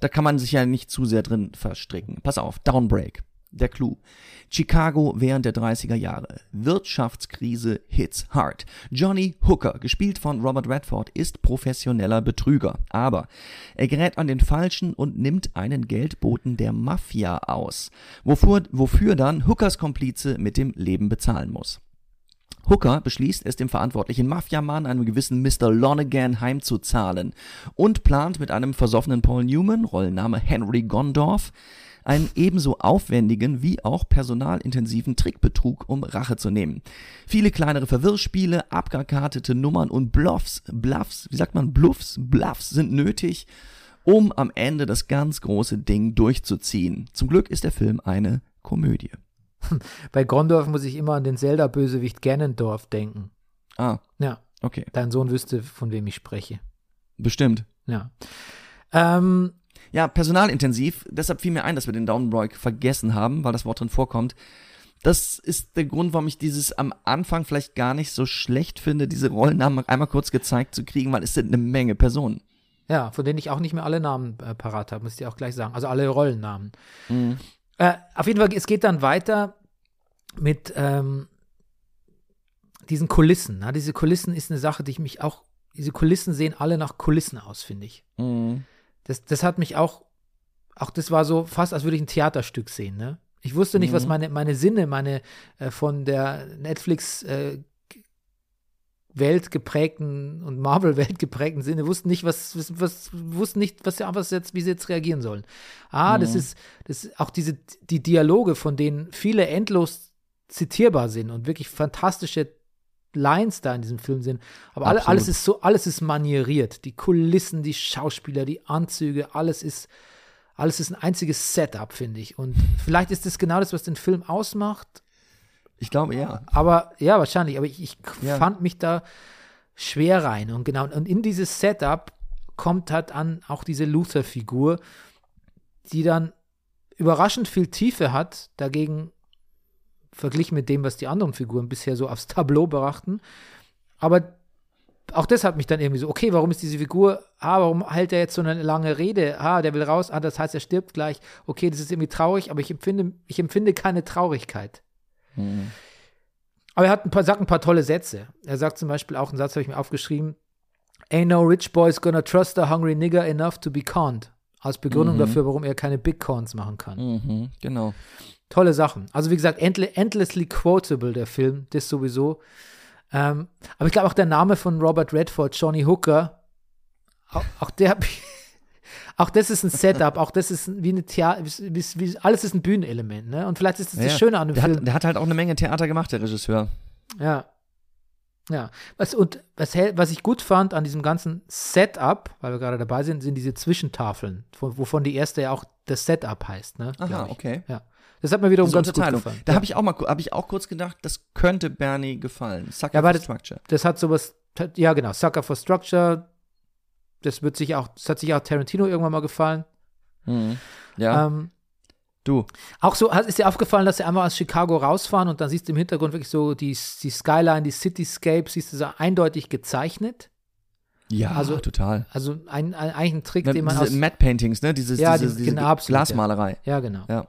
da kann man sich ja nicht zu sehr drin verstricken. Pass auf, Downbreak. Der Clou. Chicago während der 30er Jahre. Wirtschaftskrise hits hard. Johnny Hooker, gespielt von Robert Redford, ist professioneller Betrüger. Aber er gerät an den Falschen und nimmt einen Geldboten der Mafia aus. Wofür, wofür dann Hookers Komplize mit dem Leben bezahlen muss. Hooker beschließt es dem verantwortlichen Mafiamann, einem gewissen Mr. Lonergan, heimzuzahlen und plant mit einem versoffenen Paul Newman, Rollenname Henry Gondorf, einen ebenso aufwendigen wie auch personalintensiven Trickbetrug, um Rache zu nehmen. Viele kleinere Verwirrspiele, abgekartete Nummern und Bluffs, Bluffs, wie sagt man, Bluffs, Bluffs sind nötig, um am Ende das ganz große Ding durchzuziehen. Zum Glück ist der Film eine Komödie. Bei Gondorf muss ich immer an den Zelda-Bösewicht Ganondorf denken. Ah, Ja, okay. dein Sohn wüsste, von wem ich spreche. Bestimmt. Ja. Ähm, Ja, personalintensiv. Deshalb fiel mir ein, dass wir den Downbreak vergessen haben, weil das Wort drin vorkommt. Das ist der Grund, warum ich dieses am Anfang vielleicht gar nicht so schlecht finde, diese Rollennamen einmal kurz gezeigt zu kriegen, weil es sind eine Menge Personen. ja, von denen ich auch nicht mehr alle Namen äh, parat habe, muss ich dir auch gleich sagen. Also alle Rollennamen. Äh, auf jeden Fall, es geht dann weiter mit ähm, diesen Kulissen. Na, diese Kulissen ist eine Sache, die ich mich auch, diese Kulissen sehen alle nach Kulissen aus, finde ich. Mhm. Das, das hat mich auch, auch das war so fast, als würde ich ein Theaterstück sehen, ne? Ich wusste nicht, was Mhm. meine, meine Sinne, meine äh, von der Netflix äh, Welt geprägten und Marvel-Welt geprägten Sinne wussten nicht, was, was, was wussten nicht, was, was jetzt, wie sie jetzt reagieren sollen. Ah, das Mhm. ist, das ist auch diese, die Dialoge, von denen viele endlos zitierbar sind und wirklich fantastische Lines da in diesem Film sind. Aber alle, alles ist so, alles ist manieriert. Die Kulissen, die Schauspieler, die Anzüge, alles ist, alles ist ein einziges Setup, finde ich. Und vielleicht ist das genau das, was den Film ausmacht. Ich glaube, ja. Aber ja, wahrscheinlich. Aber ich, ich Ja. fand mich da schwer rein. Und genau, und in dieses Setup kommt halt an auch diese Luther-Figur, die dann überraschend viel Tiefe hat, dagegen verglichen mit dem, was die anderen Figuren bisher so aufs Tableau brachten. Aber auch das hat mich dann irgendwie so, okay, warum ist diese Figur, ah, warum hält er jetzt so eine lange Rede? Ah, der will raus, ah, das heißt, er stirbt gleich. Okay, das ist irgendwie traurig, aber ich empfinde, ich empfinde keine Traurigkeit. Aber er hat ein paar, sagt ein paar tolle Sätze. Er sagt zum Beispiel auch, einen Satz habe ich mir aufgeschrieben, Ain't no rich boy's gonna trust a hungry nigger enough to be conned. als Begründung dafür, warum er keine Big Cons machen kann. Mhm, genau. Tolle Sachen. Also wie gesagt, endle endlessly quotable, der Film, das sowieso. Ähm, aber ich glaube auch der Name von Robert Redford, Johnny Hooker, auch, auch der, auch das ist ein Setup, auch das ist wie eine Theater, alles ist ein Bühnenelement, ne? Und vielleicht ist das das Ja, Schöne an dem der Film. Hat, der hat halt auch eine Menge Theater gemacht, der Regisseur. Ja. Ja. Was, und was, was ich gut fand an diesem ganzen Setup, weil wir gerade dabei sind, sind diese Zwischentafeln, wo- wovon die erste ja auch das Setup heißt, ne? Aha, okay. Ja. Das hat mir wiederum ganz gut gefallen. Da ja. habe ich auch mal, habe ich auch kurz gedacht, das könnte Bernie gefallen. Sucker Ja, for das- Structure. das hat sowas, ja genau, Sucker for Structure, das wird sich auch, das hat sich auch Tarantino irgendwann mal gefallen. Mhm. Ja, Ähm, du. auch so, ist dir aufgefallen, dass sie einfach aus Chicago rausfahren und dann siehst du im Hintergrund wirklich so die, die Skyline, die Cityscape, siehst du so eindeutig gezeichnet. Ja, Also- total. Also ein, ein, eigentlich ein Trick, Ne, den man diese aus, Matte Paintings, ne? Dieses, Ja, diese, die- diese genau, ja. Glasmalerei. Ja, genau. Ja.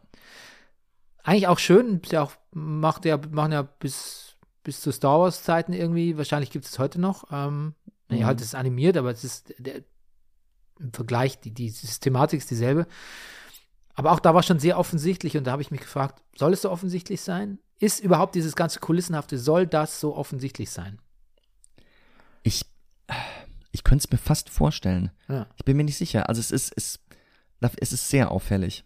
Eigentlich auch schön, ja auch, macht ja, machen ja bis, bis zu Star Wars Zeiten irgendwie, wahrscheinlich gibt es heute noch. Ähm, nee, Mhm. halt ist animiert, aber es ist der, im Vergleich, die, die Systematik ist dieselbe. Aber auch da war schon sehr offensichtlich und da habe ich mich gefragt, soll es so offensichtlich sein? Ist überhaupt dieses ganze Kulissenhafte, soll das so offensichtlich sein? Ich, ich könnte es mir fast vorstellen. Ja. Ich bin mir nicht sicher. Also es ist, es, es ist sehr auffällig.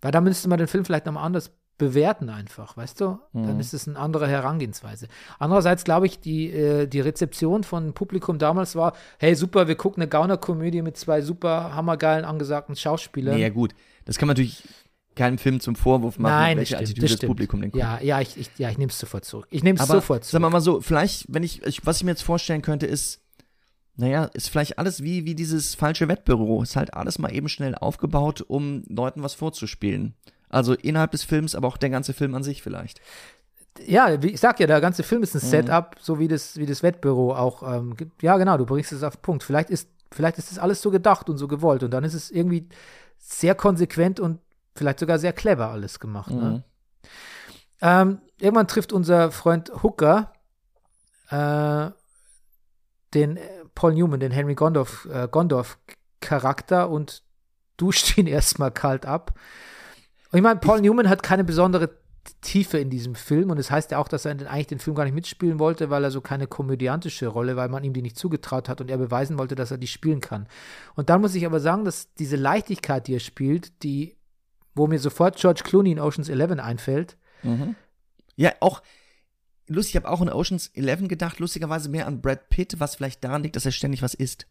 Weil da müsste man den Film vielleicht nochmal anders bewerten einfach, weißt du? Dann Mhm. ist es eine andere Herangehensweise. Andererseits glaube ich, die, äh, die Rezeption von Publikum damals war, hey super, wir gucken eine Gaunerkomödie mit zwei super hammergeilen angesagten Schauspielern. Nee, ja gut. Das kann man natürlich keinem Film zum Vorwurf machen, Nein, das welche stimmt, Attitüde das das. Publikum den guckt. Ja, ja, ich, ich, ja, ich nehme es sofort zurück. Ich nehme es sofort sagen zurück. wir mal so, vielleicht, wenn ich, ich, was ich mir jetzt vorstellen könnte, ist, naja, ist vielleicht alles wie, wie dieses falsche Wettbüro. Ist halt alles mal eben schnell aufgebaut, um Leuten was vorzuspielen. Also innerhalb des Films, aber auch der ganze Film an sich vielleicht. Ja, wie ich sag ja, der ganze Film ist ein Mhm. Setup, so wie das, wie das Wettbüro auch. Ähm, ja, genau, du bringst es auf den Punkt. Vielleicht ist, vielleicht ist das alles so gedacht und so gewollt und dann ist es irgendwie sehr konsequent und vielleicht sogar sehr clever alles gemacht. Mhm. Ne? Ähm, irgendwann trifft unser Freund Hooker äh, den äh, Paul Newman, den Henry Gondorf, äh, Gondorf Charakter und duscht ihn erstmal kalt ab. Und ich meine, Paul Newman hat keine besondere Tiefe in diesem Film und es das heißt ja auch, dass er eigentlich den Film gar nicht mitspielen wollte, weil er so keine komödiantische Rolle, weil man ihm die nicht zugetraut hat und er beweisen wollte, dass er die spielen kann. Und dann muss ich aber sagen, dass diese Leichtigkeit, die er spielt, die, wo mir sofort George Clooney in Ocean's Eleven einfällt, Mhm. Ja, auch, lustig, ich habe auch an Oceans 11 gedacht, lustigerweise mehr an Brad Pitt, was vielleicht daran liegt, dass er ständig was isst.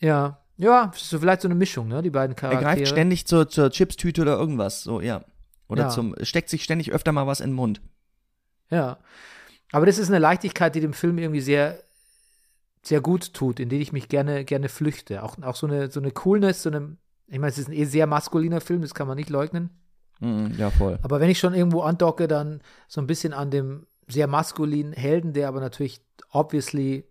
ja, ja, so vielleicht so eine Mischung, ne, die beiden Er Charaktere. greift ständig zur, zur Chipstüte oder irgendwas, so, ja. Oder Ja. zum, steckt sich ständig öfter mal was in den Mund. Ja. Aber das ist eine Leichtigkeit, die dem Film irgendwie sehr, sehr gut tut, in die ich mich gerne, gerne flüchte. Auch, auch so eine, so eine Coolness, so eine, ich meine, es ist ein eh sehr maskuliner Film, das kann man nicht leugnen. Mhm, ja, voll. Aber wenn ich schon irgendwo andocke, dann so ein bisschen an dem sehr maskulinen Helden, der aber natürlich obviously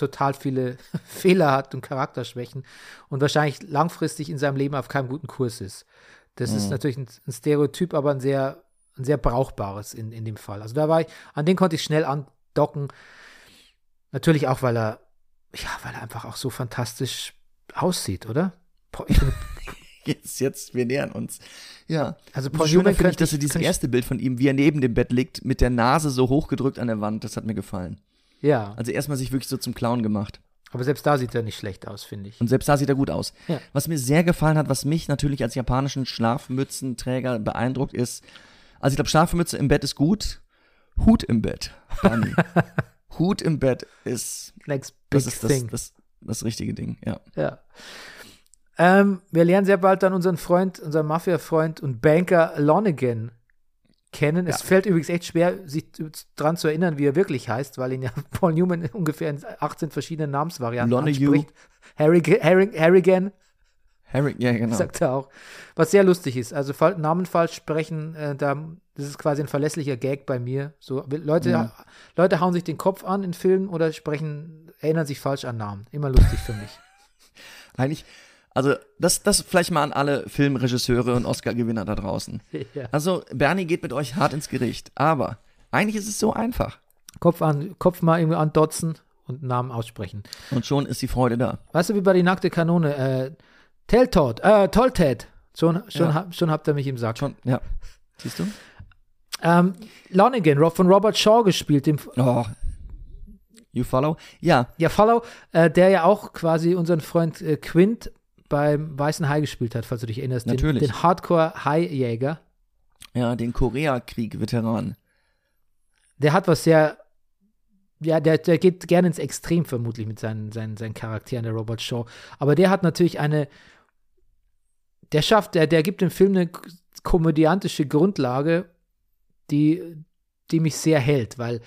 total viele Fehler hat und Charakterschwächen und wahrscheinlich langfristig in seinem Leben auf keinem guten Kurs ist. Das ist Mhm. natürlich ein, ein Stereotyp, aber ein sehr, ein sehr brauchbares in, in dem Fall. Also da war ich, an den konnte ich schnell andocken. Natürlich auch, weil er, ja, weil er einfach auch so fantastisch aussieht, oder? Jetzt, jetzt, wir nähern uns. Ja. also Paul Newman finde ich, dass er dieses erste Bild von ihm, wie er neben dem Bett liegt, mit der Nase so hochgedrückt an der Wand, das hat mir gefallen. Ja, Also erstmal sich wirklich so zum Clown gemacht. aber selbst da sieht er nicht schlecht aus, finde ich. Und selbst da sieht er gut aus. Ja. Was mir sehr gefallen hat, was mich natürlich als japanischen Schlafmützenträger beeindruckt ist, also ich glaube, Schlafmütze im Bett ist gut, Hut im Bett. Hut im Bett ist, Next big das ist das, thing. das, das richtige Ding, ja. Ja. Ähm, wir lernen sehr bald dann unseren Freund, unseren Mafia-Freund und Banker Lonergan kennen. Es fällt übrigens echt schwer, sich dran zu erinnern, wie er wirklich heißt, weil ihn ja Paul Newman ungefähr in 18 verschiedenen Namensvarianten Lonehue. anspricht. Harry, Harry, Harrigan, Harry, ja, genau. sagt er auch. Was sehr lustig ist. Also Namen falsch sprechen, äh, da, das ist quasi ein verlässlicher Gag bei mir. So, Leute, Ja. Leute hauen sich den Kopf an in Filmen oder sprechen, erinnern sich falsch an Namen. Immer lustig für mich. Eigentlich, also das, das vielleicht mal an alle Filmregisseure und Oscar-Gewinner da draußen. ja. Also Bernie geht mit euch hart ins Gericht, aber eigentlich ist es so einfach. Kopf an, Kopf mal irgendwie andotzen und Namen aussprechen. Und schon ist die Freude da. Weißt du, wie bei die nackte Kanone, äh, Telltod, äh, Tollted. Schon, schon, Ja. hab- schon habt ihr mich im Sack. Schon, ja. Siehst du? Ähm, Lonigan, von Robert Shaw gespielt, dem Oh. You follow? Ja, ja, Follow, äh, der ja auch quasi unseren Freund äh, Quint beim Weißen Hai gespielt hat, falls du dich erinnerst. Den, Natürlich. Den Hardcore-Hai-Jäger. ja, den Koreakrieg-Veteran. Der hat was sehr, ja, der, der geht gerne ins Extrem vermutlich mit seinen, seinen, seinen Charakteren, der Robert Shaw. Aber der hat natürlich eine, der schafft, der, der gibt dem Film eine komödiantische Grundlage, die, die mich sehr hält, weil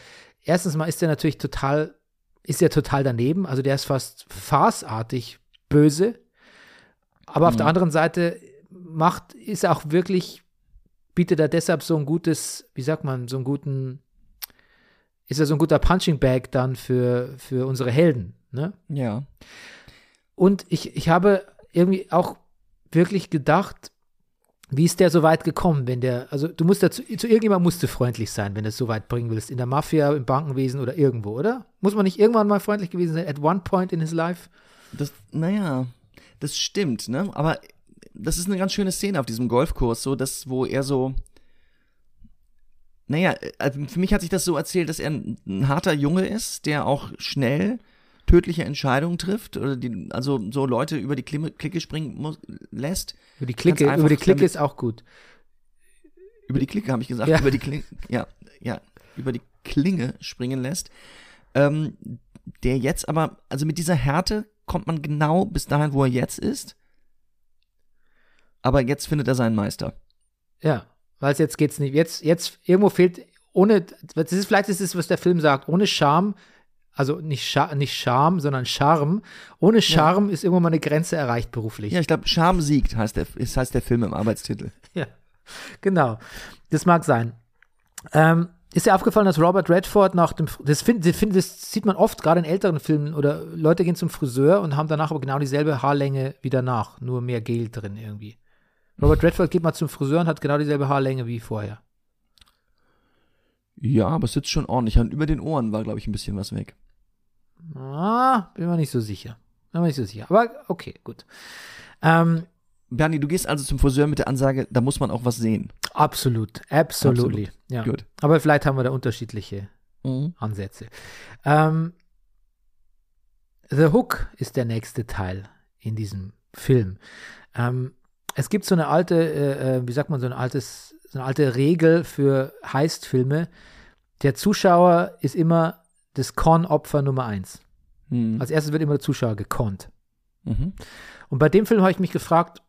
erstens mal ist er natürlich total, ist er total daneben, also der ist fast farceartig böse, aber auf Mhm. der anderen Seite macht, ist er auch wirklich, bietet er deshalb so ein gutes, wie sagt man, so einen guten, ist er so ein guter Punching Bag dann für, für unsere Helden, ne? Ja. Und ich, ich habe irgendwie auch wirklich gedacht, wie ist der so weit gekommen, wenn der, also du musst dazu, zu irgendjemand musst du freundlich sein, wenn du es so weit bringen willst, in der Mafia, im Bankenwesen oder irgendwo, oder? Muss man nicht irgendwann mal freundlich gewesen sein, at one point in his life? Das, naja, das stimmt, ne? Aber das ist eine ganz schöne Szene auf diesem Golfkurs, so das, wo er so. Naja, also für mich hat sich das so erzählt, dass er ein, ein harter Junge ist, der auch schnell tödliche Entscheidungen trifft, oder die, also so Leute über die Clique springen muss, lässt. Über die Ganz über die damit- ist auch gut. Über die Clique habe ich gesagt, Ja. über die Klinge, ja, ja, über die Klinge springen lässt. Ähm, der jetzt aber, also mit dieser Härte kommt man genau bis dahin, wo er jetzt ist. Aber jetzt findet er seinen Meister. Ja, weil jetzt geht's nicht. Jetzt, jetzt irgendwo fehlt, ohne, das ist vielleicht ist es, was der Film sagt, ohne Charme, also nicht, Scha nicht Charme, sondern Charme. Ohne Charme ist irgendwo mal eine Grenze erreicht beruflich. Ja, ich glaube, Scham siegt, heißt der, ist, heißt der Film im Arbeitstitel. Ja, genau. Das mag sein. Ähm, ist dir aufgefallen, dass Robert Redford nach dem, das, find, das, find, das sieht man oft, gerade in älteren Filmen, oder Leute gehen zum Friseur und haben danach aber genau dieselbe Haarlänge wie danach, nur mehr Gel drin irgendwie. Robert Redford geht mal zum Friseur und hat genau dieselbe Haarlänge wie vorher. Ja, aber es sitzt schon ordentlich. Und über den Ohren war, glaube ich, ein bisschen was weg. Ah, bin mir nicht so sicher. Bin mir nicht so sicher. Aber okay, gut. Ähm, Bernie, du gehst also zum Friseur mit der Ansage, da muss man auch was sehen. absolut, absolutely. Ja. Gut. Aber vielleicht haben wir da unterschiedliche Ansätze. Ähm, The Hook ist der nächste Teil in diesem Film. Ähm, es gibt so eine alte, äh, äh, wie sagt man, so ein altes, so eine alte Regel für Heist-Filme. Der Zuschauer ist immer das Con-Opfer Nummer eins. Mhm. Als erstes wird immer der Zuschauer gekonnt. Mhm. Und bei dem Film habe ich mich gefragt,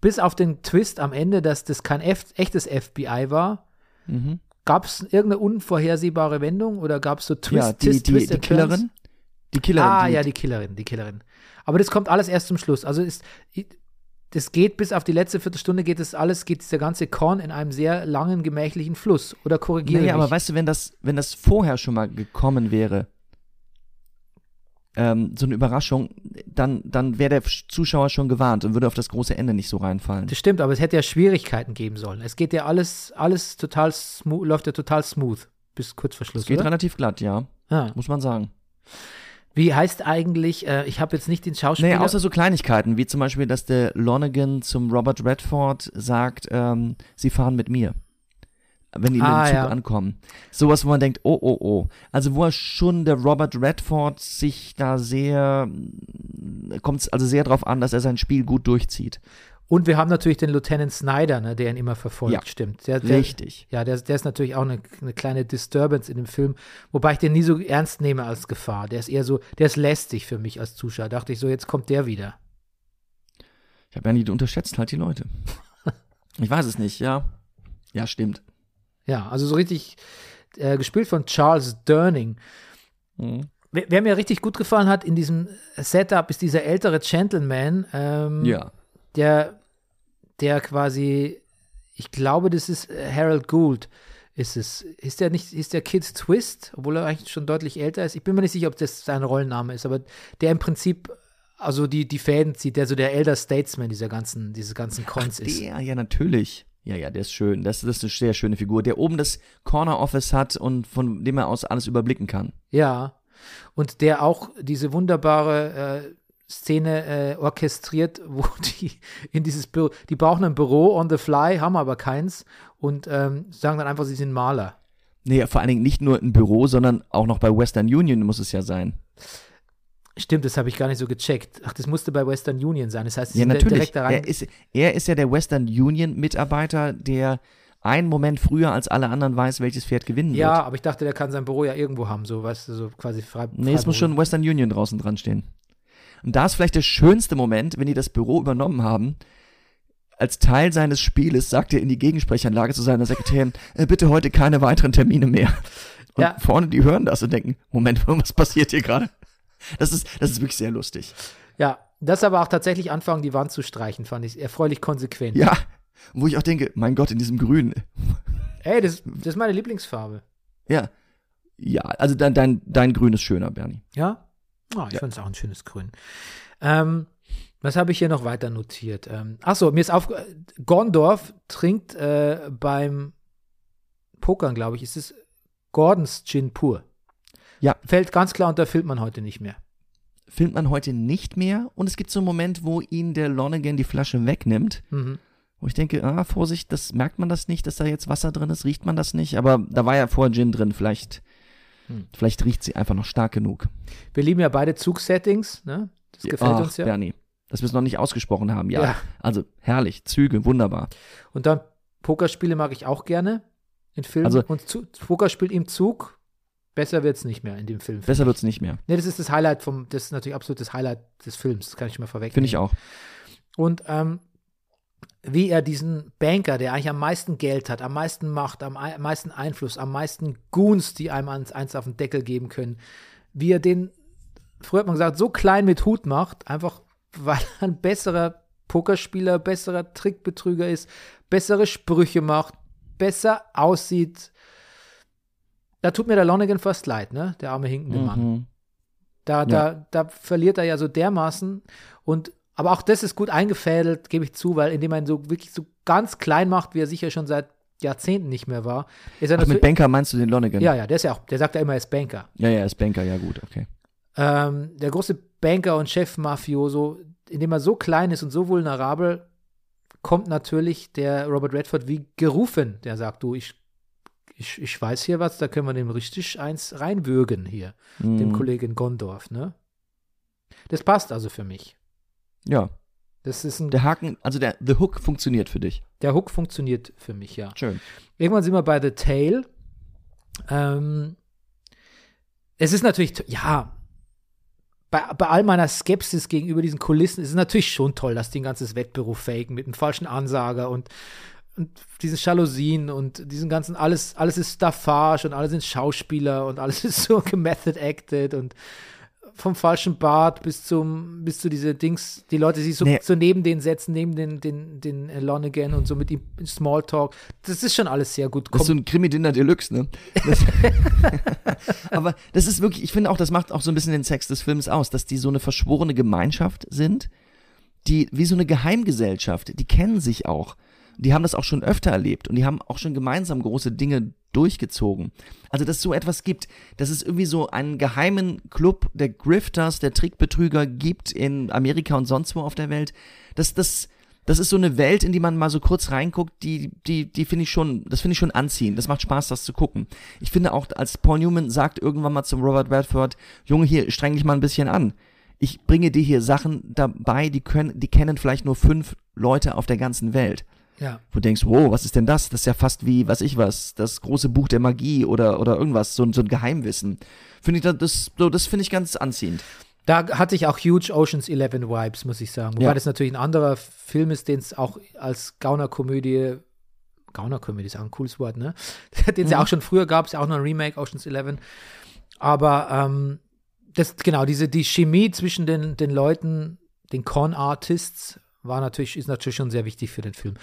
bis auf den Twist am Ende, dass das kein F echtes FBI war, Mhm. gab es irgendeine unvorhersehbare Wendung oder gab es so Twist, Ja, die, Twist, die, Twist die Turns? Killerin. Die Killerin. Ah, die, ja, die Killerin, die Killerin. Aber das kommt alles erst zum Schluss. Also ist, das geht bis auf die letzte Viertelstunde geht das alles, geht dieser ganze Korn in einem sehr langen, gemächlichen Fluss. Oder korrigiere Naja, mich. aber weißt du, wenn das, wenn das vorher schon mal gekommen wäre, ähm, so eine Überraschung, dann, dann wäre der Zuschauer schon gewarnt und würde auf das große Ende nicht so reinfallen. das stimmt, aber es hätte ja Schwierigkeiten geben sollen. Es geht ja alles, alles total smooth, läuft ja total smooth bis kurz vor Schluss, Es geht oder? relativ glatt, ja, Ja. muss man sagen. Wie heißt eigentlich, äh, ich habe jetzt nicht den Schauspieler. Naja, außer so Kleinigkeiten, wie zum Beispiel, dass der Lonergan zum Robert Redford sagt, ähm, sie fahren mit mir. Wenn die Ah, mit dem Zug ja. ankommen. Sowas, wo man denkt, oh, oh, oh. Also wo er schon der Robert Redford sich da sehr, kommt es also sehr drauf an, dass er sein Spiel gut durchzieht. Und wir haben natürlich den Lieutenant Snyder, ne, der ihn immer verfolgt, Ja. stimmt. Der, der, Richtig. Ja, der, der ist natürlich auch eine, eine kleine Disturbance in dem Film, wobei ich den nie so ernst nehme als Gefahr. Der ist eher so, der ist lästig für mich als Zuschauer. Dachte ich so, jetzt kommt der wieder. Ich habe ja nie, du unterschätzt halt die Leute. ich weiß es nicht, ja. Ja, stimmt. Ja, also so richtig äh, gespielt von Charles Durning. Mhm. Wer, wer mir richtig gut gefallen hat in diesem Setup, ist dieser ältere Gentleman, ähm, Ja. der, der quasi, ich glaube, das ist äh, Harold Gould. Ist es, ist der nicht, ist der Kid Twist, obwohl er eigentlich schon deutlich älter ist? Ich bin mir nicht sicher, ob das sein Rollenname ist, aber der im Prinzip also die, die Fäden zieht, der so der Elder Statesman dieser ganzen, dieses ganzen Cons ist. Der, ja, natürlich. Ja, ja, der ist schön. Das, das ist eine sehr schöne Figur, der oben das Corner Office hat und von dem er aus alles überblicken kann. Ja. Und der auch diese wunderbare, äh, Szene äh, orchestriert, wo die in dieses Büro, die brauchen ein Büro on the fly, haben aber keins und ähm, sagen dann einfach, sie sind Maler. Nee, vor allen Dingen nicht nur ein Büro, sondern auch noch bei Western Union muss es ja sein. Stimmt, das habe ich gar nicht so gecheckt. Ach, das musste bei Western Union sein. Das heißt, Ja, natürlich. Er ist, er ist ja der Western Union Mitarbeiter, der einen Moment früher als alle anderen weiß, welches Pferd gewinnen ja, wird. aber ich dachte, der kann sein Büro ja irgendwo haben, so, weißt du, so quasi frei. Nee, es muss schon. Western Union draußen dran stehen. Und da ist vielleicht der schönste Moment, wenn die das Büro übernommen haben. Als Teil seines Spieles sagt er in die Gegensprechanlage zu seiner Sekretärin, äh, bitte heute keine weiteren Termine mehr. Und Ja. vorne, die hören das und denken, Moment, was passiert hier gerade? Das ist, das ist wirklich sehr lustig. Ja, das aber auch tatsächlich anfangen, die Wand zu streichen, fand ich erfreulich konsequent. Ja, wo ich auch denke, mein Gott, in diesem Grün. Ey, das, das ist meine Lieblingsfarbe. Ja, ja, also dein, dein, dein Grün ist schöner, Bernie. Ja? Ah, ich fand es auch ein schönes Grün. Ähm, was habe ich hier noch weiter notiert? Ähm, achso, mir ist auf. Gondorf trinkt äh, beim Pokern, glaube ich, ist es Gordons Gin pur. Ja. Fällt ganz klar unter filmt man heute nicht mehr. Filmt man heute nicht mehr und es gibt so einen Moment, wo ihn der Lonergan die Flasche wegnimmt. Mhm. Wo ich denke, ah, Vorsicht, das merkt man das nicht, dass da jetzt Wasser drin ist, riecht man das nicht, aber da war ja vorher Gin drin, vielleicht, Hm. vielleicht riecht sie einfach noch stark genug. Wir lieben ja beide Zugsettings, ne? Das gefällt Ach, uns ja. Bernie, dass wir es noch nicht ausgesprochen haben, ja. Ja. Also herrlich, Züge, wunderbar. Und dann Pokerspiele mag ich auch gerne in Filmen. Also- und zu, Pokerspiel im Zug, besser wird es nicht mehr in dem Film. Besser wird's nicht mehr, Ne, das ist das Highlight vom, das ist natürlich absolut das Highlight des Films, das kann ich mal vorwegnehmen. finde ich auch. Und ähm, wie er diesen Banker, der eigentlich am meisten Geld hat, am meisten Macht, am ei- meisten Einfluss, am meisten Goons, die einem eins, eins auf den Deckel geben können, wie er den, früher hat man gesagt, so klein mit Hut macht, einfach weil er ein besserer Pokerspieler, besserer Trickbetrüger ist, bessere Sprüche macht, besser aussieht. Da tut mir der Lonergan fast leid, ne? Der arme hinkende Mann. Mhm. Da, Ja. da, da verliert er ja so dermaßen. Und aber auch das ist gut eingefädelt, gebe ich zu, weil indem man ihn so wirklich so ganz klein macht, wie er sicher schon seit Jahrzehnten nicht mehr war, ist er Ach, mit. Banker meinst du den Lonergan? Ja, ja, der ist ja auch, der sagt ja immer, er ist Banker. Ja, ja, ist Banker, ja gut, okay. Ähm, der große Banker und Chef-Mafioso, indem er so klein ist und so vulnerabel, kommt natürlich der Robert Redford wie gerufen. Der sagt, du, ich, ich, ich weiß hier was, da können wir dem richtig eins reinwürgen hier, dem Mhm. Kollegen Gondorf, ne? Das passt also für mich. Ja, Das ist ein, der Haken, also der The Hook funktioniert für dich. der Hook funktioniert für mich, ja. Schön. Irgendwann sind wir bei The Tale. Ähm, es ist natürlich, ja, bei, bei all meiner Skepsis gegenüber diesen Kulissen ist es natürlich schon toll, dass die ein ganzes Wettbüro faken mit einem falschen Ansager und, und diesen Jalousien und diesen ganzen, alles, alles ist Staffage und alle sind Schauspieler und alles ist so gemethod acted und vom falschen Bart bis zum, bis zu diese Dings, die Leute sich so, Nee. so neben den setzen, neben den, den, den Lonergan und so mit ihm Smalltalk. Das ist schon alles sehr gut. Das ist so ein Krimi-Dinner Deluxe, ne? Das Aber das ist wirklich, ich finde auch, das macht auch so ein bisschen den Sex des Films aus, dass die so eine verschworene Gemeinschaft sind, die wie so eine Geheimgesellschaft, die kennen sich auch. Die haben das auch schon öfter erlebt und die haben auch schon gemeinsam große Dinge durchgezogen. Also, dass es so etwas gibt, dass es irgendwie so einen geheimen Club der Grifters, der Trickbetrüger gibt in Amerika und sonst wo auf der Welt, das, das, das ist so eine Welt, in die man mal so kurz reinguckt, die, die, die finde ich schon, das finde ich schon anziehend. Das macht Spaß, das zu gucken. Ich finde auch, als Paul Newman sagt irgendwann mal zum Robert Redford, Junge, hier, streng dich mal ein bisschen an. Ich bringe dir hier Sachen dabei, die können, die kennen vielleicht nur fünf Leute auf der ganzen Welt. Ja. Wo du denkst, wow, was ist denn das? Das ist ja fast wie, was ich was, das große Buch der Magie oder, oder irgendwas, so, ein- so ein Geheimwissen. Finde ich, das, das, so, das finde ich ganz anziehend. Da hatte ich auch huge Oceans 11 Vibes, muss ich sagen. Wobei Ja. das natürlich ein anderer Film ist, den es auch als Gaunerkomödie, Gaunerkomödie ist auch ein cooles Wort, ne? den es ja Mhm. auch schon früher gab, ist ja auch noch ein Remake, Oceans 11. Aber ähm, das, genau, diese, die Chemie zwischen den, den Leuten, den Con-Artists, war natürlich, ist natürlich schon sehr wichtig für den Film.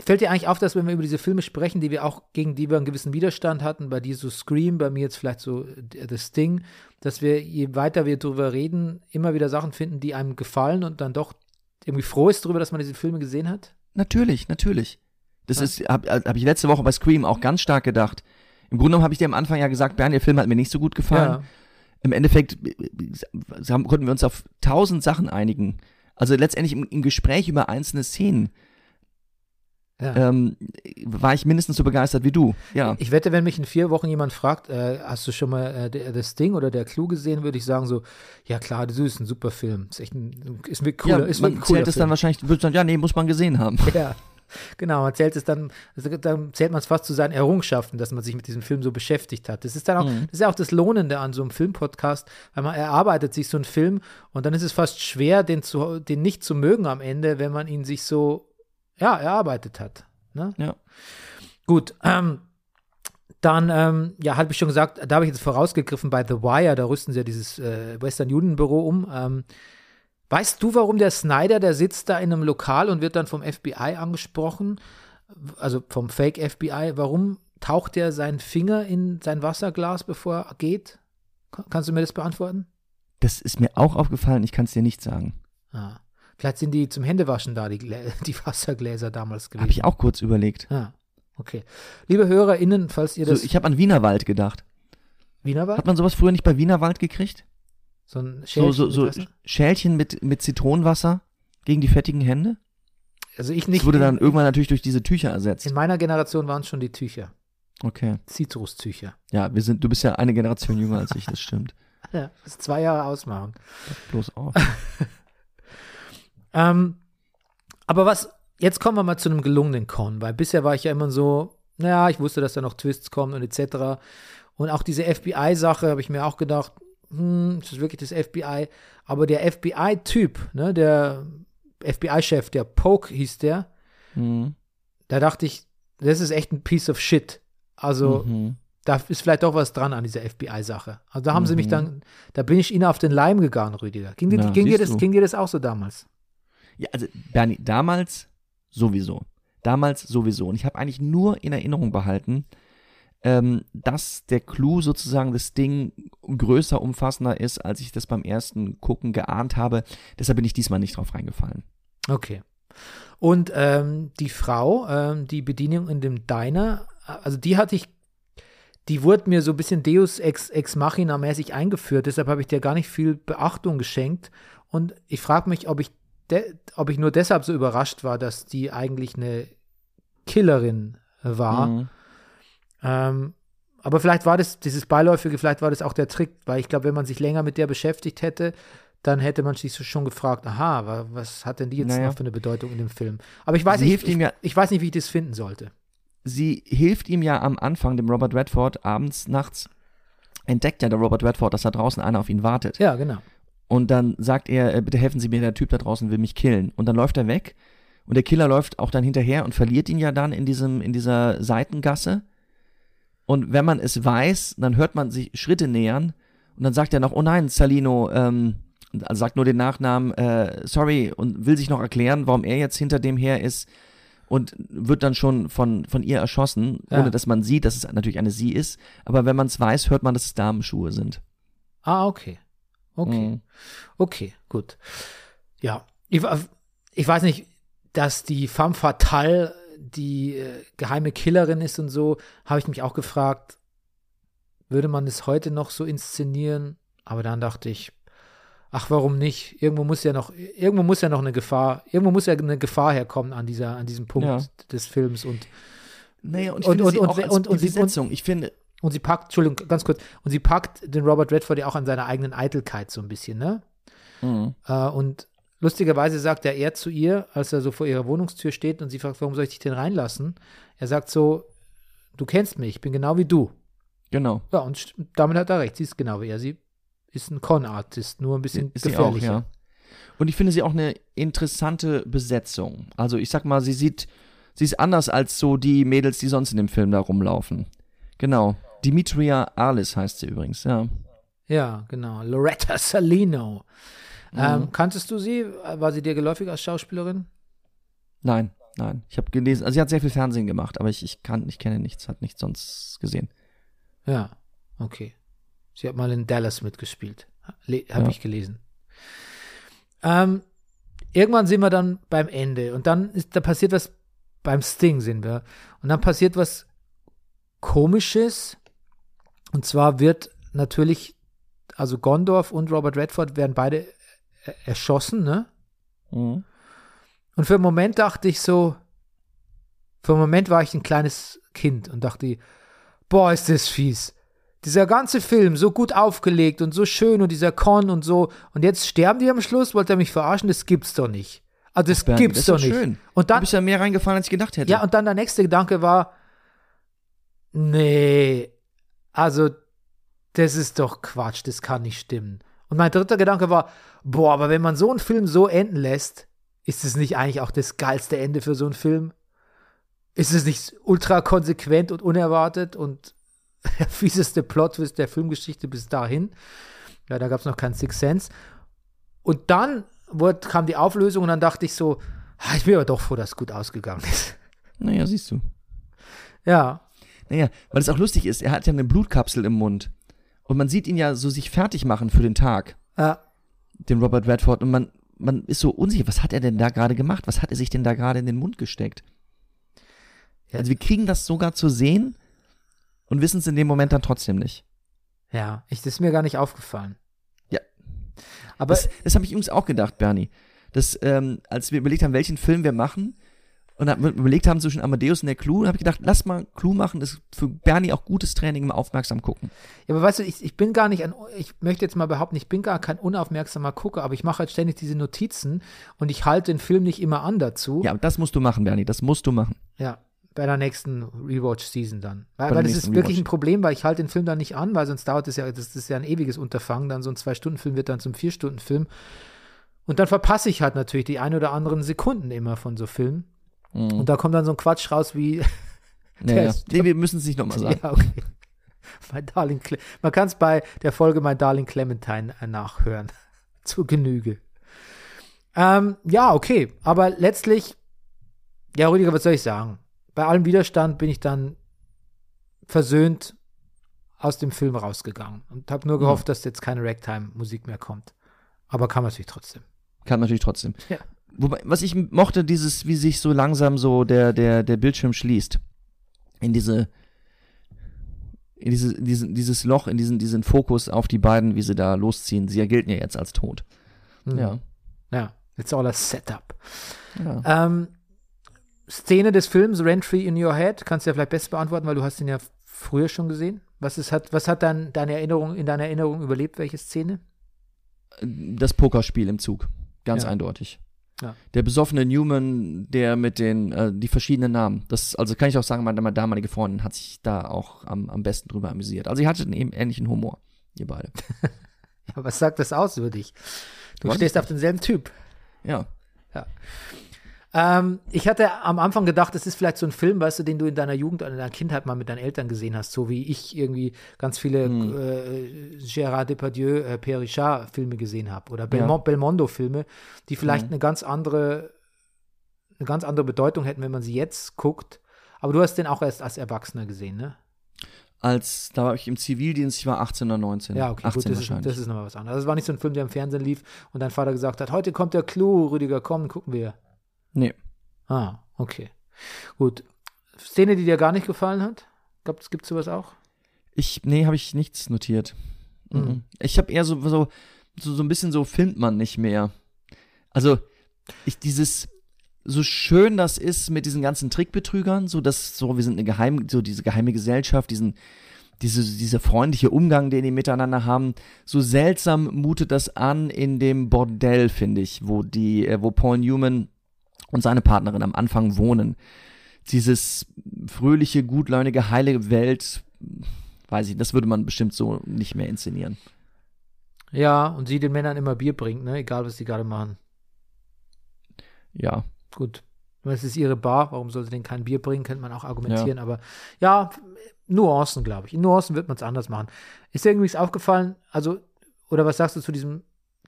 Fällt dir eigentlich auf, dass wenn wir über diese Filme sprechen, die wir auch, gegen die wir einen gewissen Widerstand hatten, bei dir so Scream, bei mir jetzt vielleicht so The Sting, dass wir, je weiter wir drüber reden, immer wieder Sachen finden, die einem gefallen und dann doch irgendwie froh ist darüber, dass man diese Filme gesehen hat? Natürlich, natürlich. Das Ja. ist, habe hab ich letzte Woche bei Scream auch ganz stark gedacht. Im Grunde genommen habe ich dir am Anfang ja gesagt, Bernd, der Film hat mir nicht so gut gefallen. im Endeffekt äh, konnten wir uns auf tausend Sachen einigen. Also letztendlich im, im Gespräch über einzelne Szenen Ja. ähm, war ich mindestens so begeistert wie du. Ja. Ich wette, wenn mich in vier Wochen jemand fragt, äh, hast du schon mal äh, das Ding oder der Clou gesehen, würde ich sagen so, ja klar, das ist ein super Film. Ist echt ein, ist ein cooler, ja, ist man ein cooler zählt es dann wahrscheinlich, wird dann, ja, nee, muss man gesehen haben. Ja, genau. Man zählt es dann, also dann zählt man es fast zu seinen Errungenschaften, dass man sich mit diesem Film so beschäftigt hat. Das ist dann auch, Mhm. das ist ja auch das Lohnende an so einem Filmpodcast, weil man erarbeitet sich so einen Film und dann ist es fast schwer, den, zu, den nicht zu mögen am Ende, wenn man ihn sich so, ja, erarbeitet hat. Ne? Ja. Gut, ähm, dann, ähm, ja, hatte ich schon gesagt, da habe ich jetzt vorausgegriffen bei The Wire, da rüsten sie ja dieses äh, Western Union Büro um. Ähm, weißt du, warum der Snyder, der sitzt da in einem Lokal und wird dann vom FBI angesprochen, also vom Fake FBI, warum taucht er seinen Finger in sein Wasserglas, bevor er geht? Ka- Kannst du mir das beantworten? Das ist mir auch aufgefallen, ich kann es dir nicht sagen. Ah. Vielleicht sind die zum Händewaschen da, die, Glä die Wassergläser damals gewesen. Habe ich auch kurz überlegt. Ja, okay. Liebe HörerInnen, falls ihr So, das ich habe an Wienerwald gedacht. Wienerwald, Hat man sowas früher nicht bei Wienerwald gekriegt? So ein So, Schälchen so, so mit Wasser? Schälchen mit, mit Zitronenwasser gegen die fettigen Hände? Also ich nicht. Das wurde dann irgendwann natürlich durch diese Tücher ersetzt. in meiner Generation waren es schon die Tücher, Okay. Zitrustücher. Ja, wir sind, du bist ja eine Generation jünger als ich, das stimmt. Ja, das zwei Jahre ausmachen. Bloß auf. Ähm, aber was, jetzt kommen wir mal zu einem gelungenen Con, weil bisher war ich ja immer so, naja, ich wusste, dass da noch Twists kommen und etc. Und auch diese FBI-Sache habe ich mir auch gedacht, hm, ist das wirklich das FBI? Aber der FBI-Typ, ne, der FBI-Chef, der Poke hieß der, Mhm. da dachte ich, das ist echt ein Piece of shit. Also, Mhm. da ist vielleicht doch was dran an dieser FBI-Sache. Also da haben sie mich Mhm. dann, da bin ich ihnen auf den Leim gegangen, Rüdiger. Ging, Na, ging, dir das, ging dir das auch so damals? Ja, also Bernie, damals sowieso. Damals sowieso. Und ich habe eigentlich nur in Erinnerung behalten, ähm, dass der Clou sozusagen das Ding größer, umfassender ist, als ich das beim ersten Gucken geahnt habe. Deshalb bin ich diesmal nicht drauf reingefallen. Okay. Und ähm, die Frau, ähm, die Bedienung in dem Diner, also die hatte ich, die wurde mir so ein bisschen Deus ex, ex machina mäßig eingeführt, deshalb habe ich der gar nicht viel Beachtung geschenkt. Und ich frage mich, ob ich, de, ob ich nur deshalb so überrascht war, dass die eigentlich eine Killerin war. Mhm. Ähm, aber vielleicht war das, dieses Beiläufige, vielleicht war das auch der Trick, weil ich glaube, wenn man sich länger mit der beschäftigt hätte, dann hätte man sich schon gefragt, aha, wa- was hat denn die jetzt Naja. noch für eine Bedeutung in dem Film? Aber ich weiß nicht, ich, ja- ich weiß nicht, wie ich das finden sollte. Sie hilft ihm ja am Anfang, dem Robert Redford, abends, nachts, entdeckt ja der Robert Redford, dass da draußen einer auf ihn wartet. Ja, genau. Und dann sagt er, äh, bitte helfen Sie mir, der Typ da draußen will mich killen. Und dann läuft er weg. Und der Killer läuft auch dann hinterher und verliert ihn ja dann in diesem, in dieser Seitengasse. Und wenn man es weiß, dann hört man sich Schritte nähern. Und dann sagt er noch, oh nein, Salino, ähm, also sagt nur den Nachnamen, äh, sorry, und will sich noch erklären, warum er jetzt hinter dem her ist. Und wird dann schon von, von ihr erschossen, Ja. ohne dass man sieht, dass es natürlich eine sie ist. Aber wenn man es weiß, hört man, dass es Damenschuhe sind. Ah, okay. Okay. Mhm. Okay, gut. Ja, ich, ich weiß nicht, dass die femme fatale die äh, geheime Killerin ist und so, habe ich mich auch gefragt, würde man es heute noch so inszenieren? Aber dann dachte ich, ach, warum nicht? Irgendwo muss ja noch, irgendwo muss ja noch eine Gefahr, irgendwo muss ja eine Gefahr herkommen an dieser, an diesem Punkt Ja. des Films und Naja, und ich Und- finde und- sie und- und- und- Besetzung, ich finde, Und sie packt, Entschuldigung, ganz kurz, und sie packt den Robert Redford ja auch an seiner eigenen Eitelkeit so ein bisschen, ne? Mhm. Äh, und lustigerweise sagt er, er zu ihr, als er so vor ihrer Wohnungstür steht und sie fragt, warum soll ich dich denn reinlassen? Er sagt so, du kennst mich, ich bin genau wie du. genau. Ja, und damit hat er recht, sie ist genau wie er. Sie ist ein Con-Artist, nur ein bisschen Ist sie auch, gefährlicher. ja. Und ich finde sie auch eine interessante Besetzung. Also ich sag mal, sie sieht, sie ist anders als so die Mädels, die sonst in dem Film da rumlaufen. Genau. Dimitria Arlis heißt sie übrigens, ja. Ja, genau. Loretta Salino. Mhm. Ähm, kanntest du sie? War sie dir geläufig als Schauspielerin? Nein, nein. Ich habe gelesen, also sie hat sehr viel Fernsehen gemacht, aber ich, ich kann, ich kenne nichts, hat nichts sonst gesehen. Ja, okay. Sie hat mal in Dallas mitgespielt. Habe Ja. ich gelesen. Ähm, irgendwann sind wir dann beim Ende und dann ist, da passiert was, beim Sting sind wir. Und dann passiert was Komisches. Und zwar wird natürlich also Gondorf und Robert Redford, werden beide erschossen, ne? Mhm. Und für einen Moment dachte ich so, für einen Moment war ich ein kleines Kind und dachte, boah, ist das fies. Dieser ganze Film, so gut aufgelegt und so schön und dieser Con und so. Und jetzt sterben die am Schluss, wollte er mich verarschen? Das gibt's doch nicht. Also das Bernie, gibt's das doch nicht. schön. Und dann, bist ja mehr reingefallen, als ich gedacht hätte. ja, und dann der nächste Gedanke war, nee, also das ist doch Quatsch, das kann nicht stimmen. Und mein dritter Gedanke war, boah, aber wenn man so einen Film so enden lässt, ist es nicht eigentlich auch das geilste Ende für so einen Film? Ist es nicht ultra konsequent und unerwartet und der fieseste Plot der Filmgeschichte bis dahin? Ja, da gab es noch keinen Sixth Sense. Und dann wurde, kam die Auflösung und dann dachte ich so, ah, ich bin aber doch froh, dass es gut ausgegangen ist. Naja, siehst du. Ja, Naja, weil es auch lustig ist, er hat ja eine Blutkapsel im Mund. Und man sieht ihn ja so sich fertig machen für den Tag, ja. den Robert Redford. Und man, man ist so unsicher, was hat er denn da gerade gemacht? Was hat er sich denn da gerade in den Mund gesteckt? Ja. Also wir kriegen das sogar zu sehen und wissen es in dem Moment dann trotzdem nicht. Ja, ich, das ist mir gar nicht aufgefallen. Ja. Aber Das, das habe ich übrigens auch gedacht, Bernie. Dass, ähm, als wir überlegt haben, welchen Film wir machen, und dann überlegt haben zwischen Amadeus und der Clou, habe ich gedacht, lass mal Clou machen, das ist für Bernie auch gutes Training im Aufmerksam gucken. Ja, aber weißt du, ich, ich bin gar nicht ein, ich möchte jetzt mal behaupten, ich bin gar kein unaufmerksamer Gucker, aber ich mache halt ständig diese Notizen und ich halte den Film nicht immer an dazu. Ja, das musst du machen, Bernie, das musst du machen. Ja, bei der nächsten Rewatch-Season dann. Weil, weil das ist wirklich Rewatch. ein Problem, weil ich halte den Film dann nicht an, weil sonst dauert es ja, das ist ja ein ewiges Unterfangen, dann so ein Zwei-Stunden-Film wird dann zum Vier-Stunden-Film. Und dann verpasse ich halt natürlich die ein oder anderen Sekunden immer von so Filmen. Mhm. Und da kommt dann so ein Quatsch raus wie, Ja, Der ja. ist- Nee, wir müssen es nicht nochmal sagen. Ja, okay. Mein Darling Cle Man kann es bei der Folge Mein Darling Clementine äh, nachhören. Zur Genüge. Ähm, ja, okay. Aber letztlich, ja, Rüdiger, was soll ich sagen? Bei allem Widerstand bin ich dann versöhnt aus dem Film rausgegangen und habe nur gehofft, dass jetzt keine Ragtime-Musik mehr kommt. Aber kam natürlich trotzdem. Kann natürlich trotzdem. Ja. Wobei, was ich mochte, dieses, wie sich so langsam so der, der, der Bildschirm schließt. In diese, in diese, diesen, dieses Loch, in diesen, diesen Fokus auf die beiden, wie sie da losziehen. Sie gelten ja jetzt als tot. Hm. Ja. Ja, it's all a setup. ja. Ähm, Szene des Films Rentry in Your Head, kannst du ja vielleicht besser beantworten, weil du hast ihn ja früher schon gesehen. Was, ist, hat, was hat dann deine Erinnerung, in deiner Erinnerung überlebt? Welche Szene? Das Pokerspiel im Zug. Ganz Ja. eindeutig. Ja. Der besoffene Newman, der mit den, äh, die verschiedenen Namen. Das, also kann ich auch sagen, meine, damalige Freundin hat sich da auch am, am besten drüber amüsiert. Also ihr hattet einen eben ähnlichen Humor. Ihr beide. Ja, was sagt das aus über dich? Du Weiß stehst auf denselben Typ. Ja. Ähm, ich hatte am Anfang gedacht, das ist vielleicht so ein Film, weißt du, den du in deiner Jugend oder in deiner Kindheit mal mit deinen Eltern gesehen hast, so wie ich irgendwie ganz viele Hm. äh, Gérard Depardieu, äh, Pierre Richard Filme gesehen habe oder Belmont, Belmondo Filme, die vielleicht Hm. eine ganz andere eine ganz andere Bedeutung hätten, wenn man sie jetzt guckt. Aber du hast den auch erst als Erwachsener gesehen, ne? Als, da war ich im Zivildienst, ich war 18 oder 19. Ja, okay, 18 gut, das ist, wahrscheinlich. das ist nochmal was anderes. Das war nicht so ein Film, der im Fernsehen lief und dein Vater gesagt hat, heute kommt der Clou, Rüdiger, komm, gucken wir. Nee. Ah, okay. Gut. Szene, die dir gar nicht gefallen hat? Gibt es sowas auch? Ich, nee, habe ich nichts notiert. Mhm. Mhm. Ich habe eher so, so, so, so ein bisschen so filmt man nicht mehr. Also, ich dieses, so schön das ist mit diesen ganzen Trickbetrügern, so dass, so, wir sind eine geheime, so diese geheime Gesellschaft, diesen, diese, dieser freundliche Umgang, den die miteinander haben, so seltsam mutet das an in dem Bordell, finde ich, wo die, äh, wo Paul Newman und seine Partnerin am Anfang wohnen. Dieses fröhliche, gutlaunige, heile Welt, weiß ich, das würde man bestimmt so nicht mehr inszenieren. Ja, und sie den Männern immer Bier bringt, ne? Egal, was die gerade machen. Ja. Gut. Es ist ihre Bar, warum soll sie denen kein Bier bringen, könnte man auch argumentieren, aber ja, Nuancen, glaube ich. In Nuancen wird man es anders machen. Ist dir irgendwie aufgefallen, also, oder was sagst du zu diesem,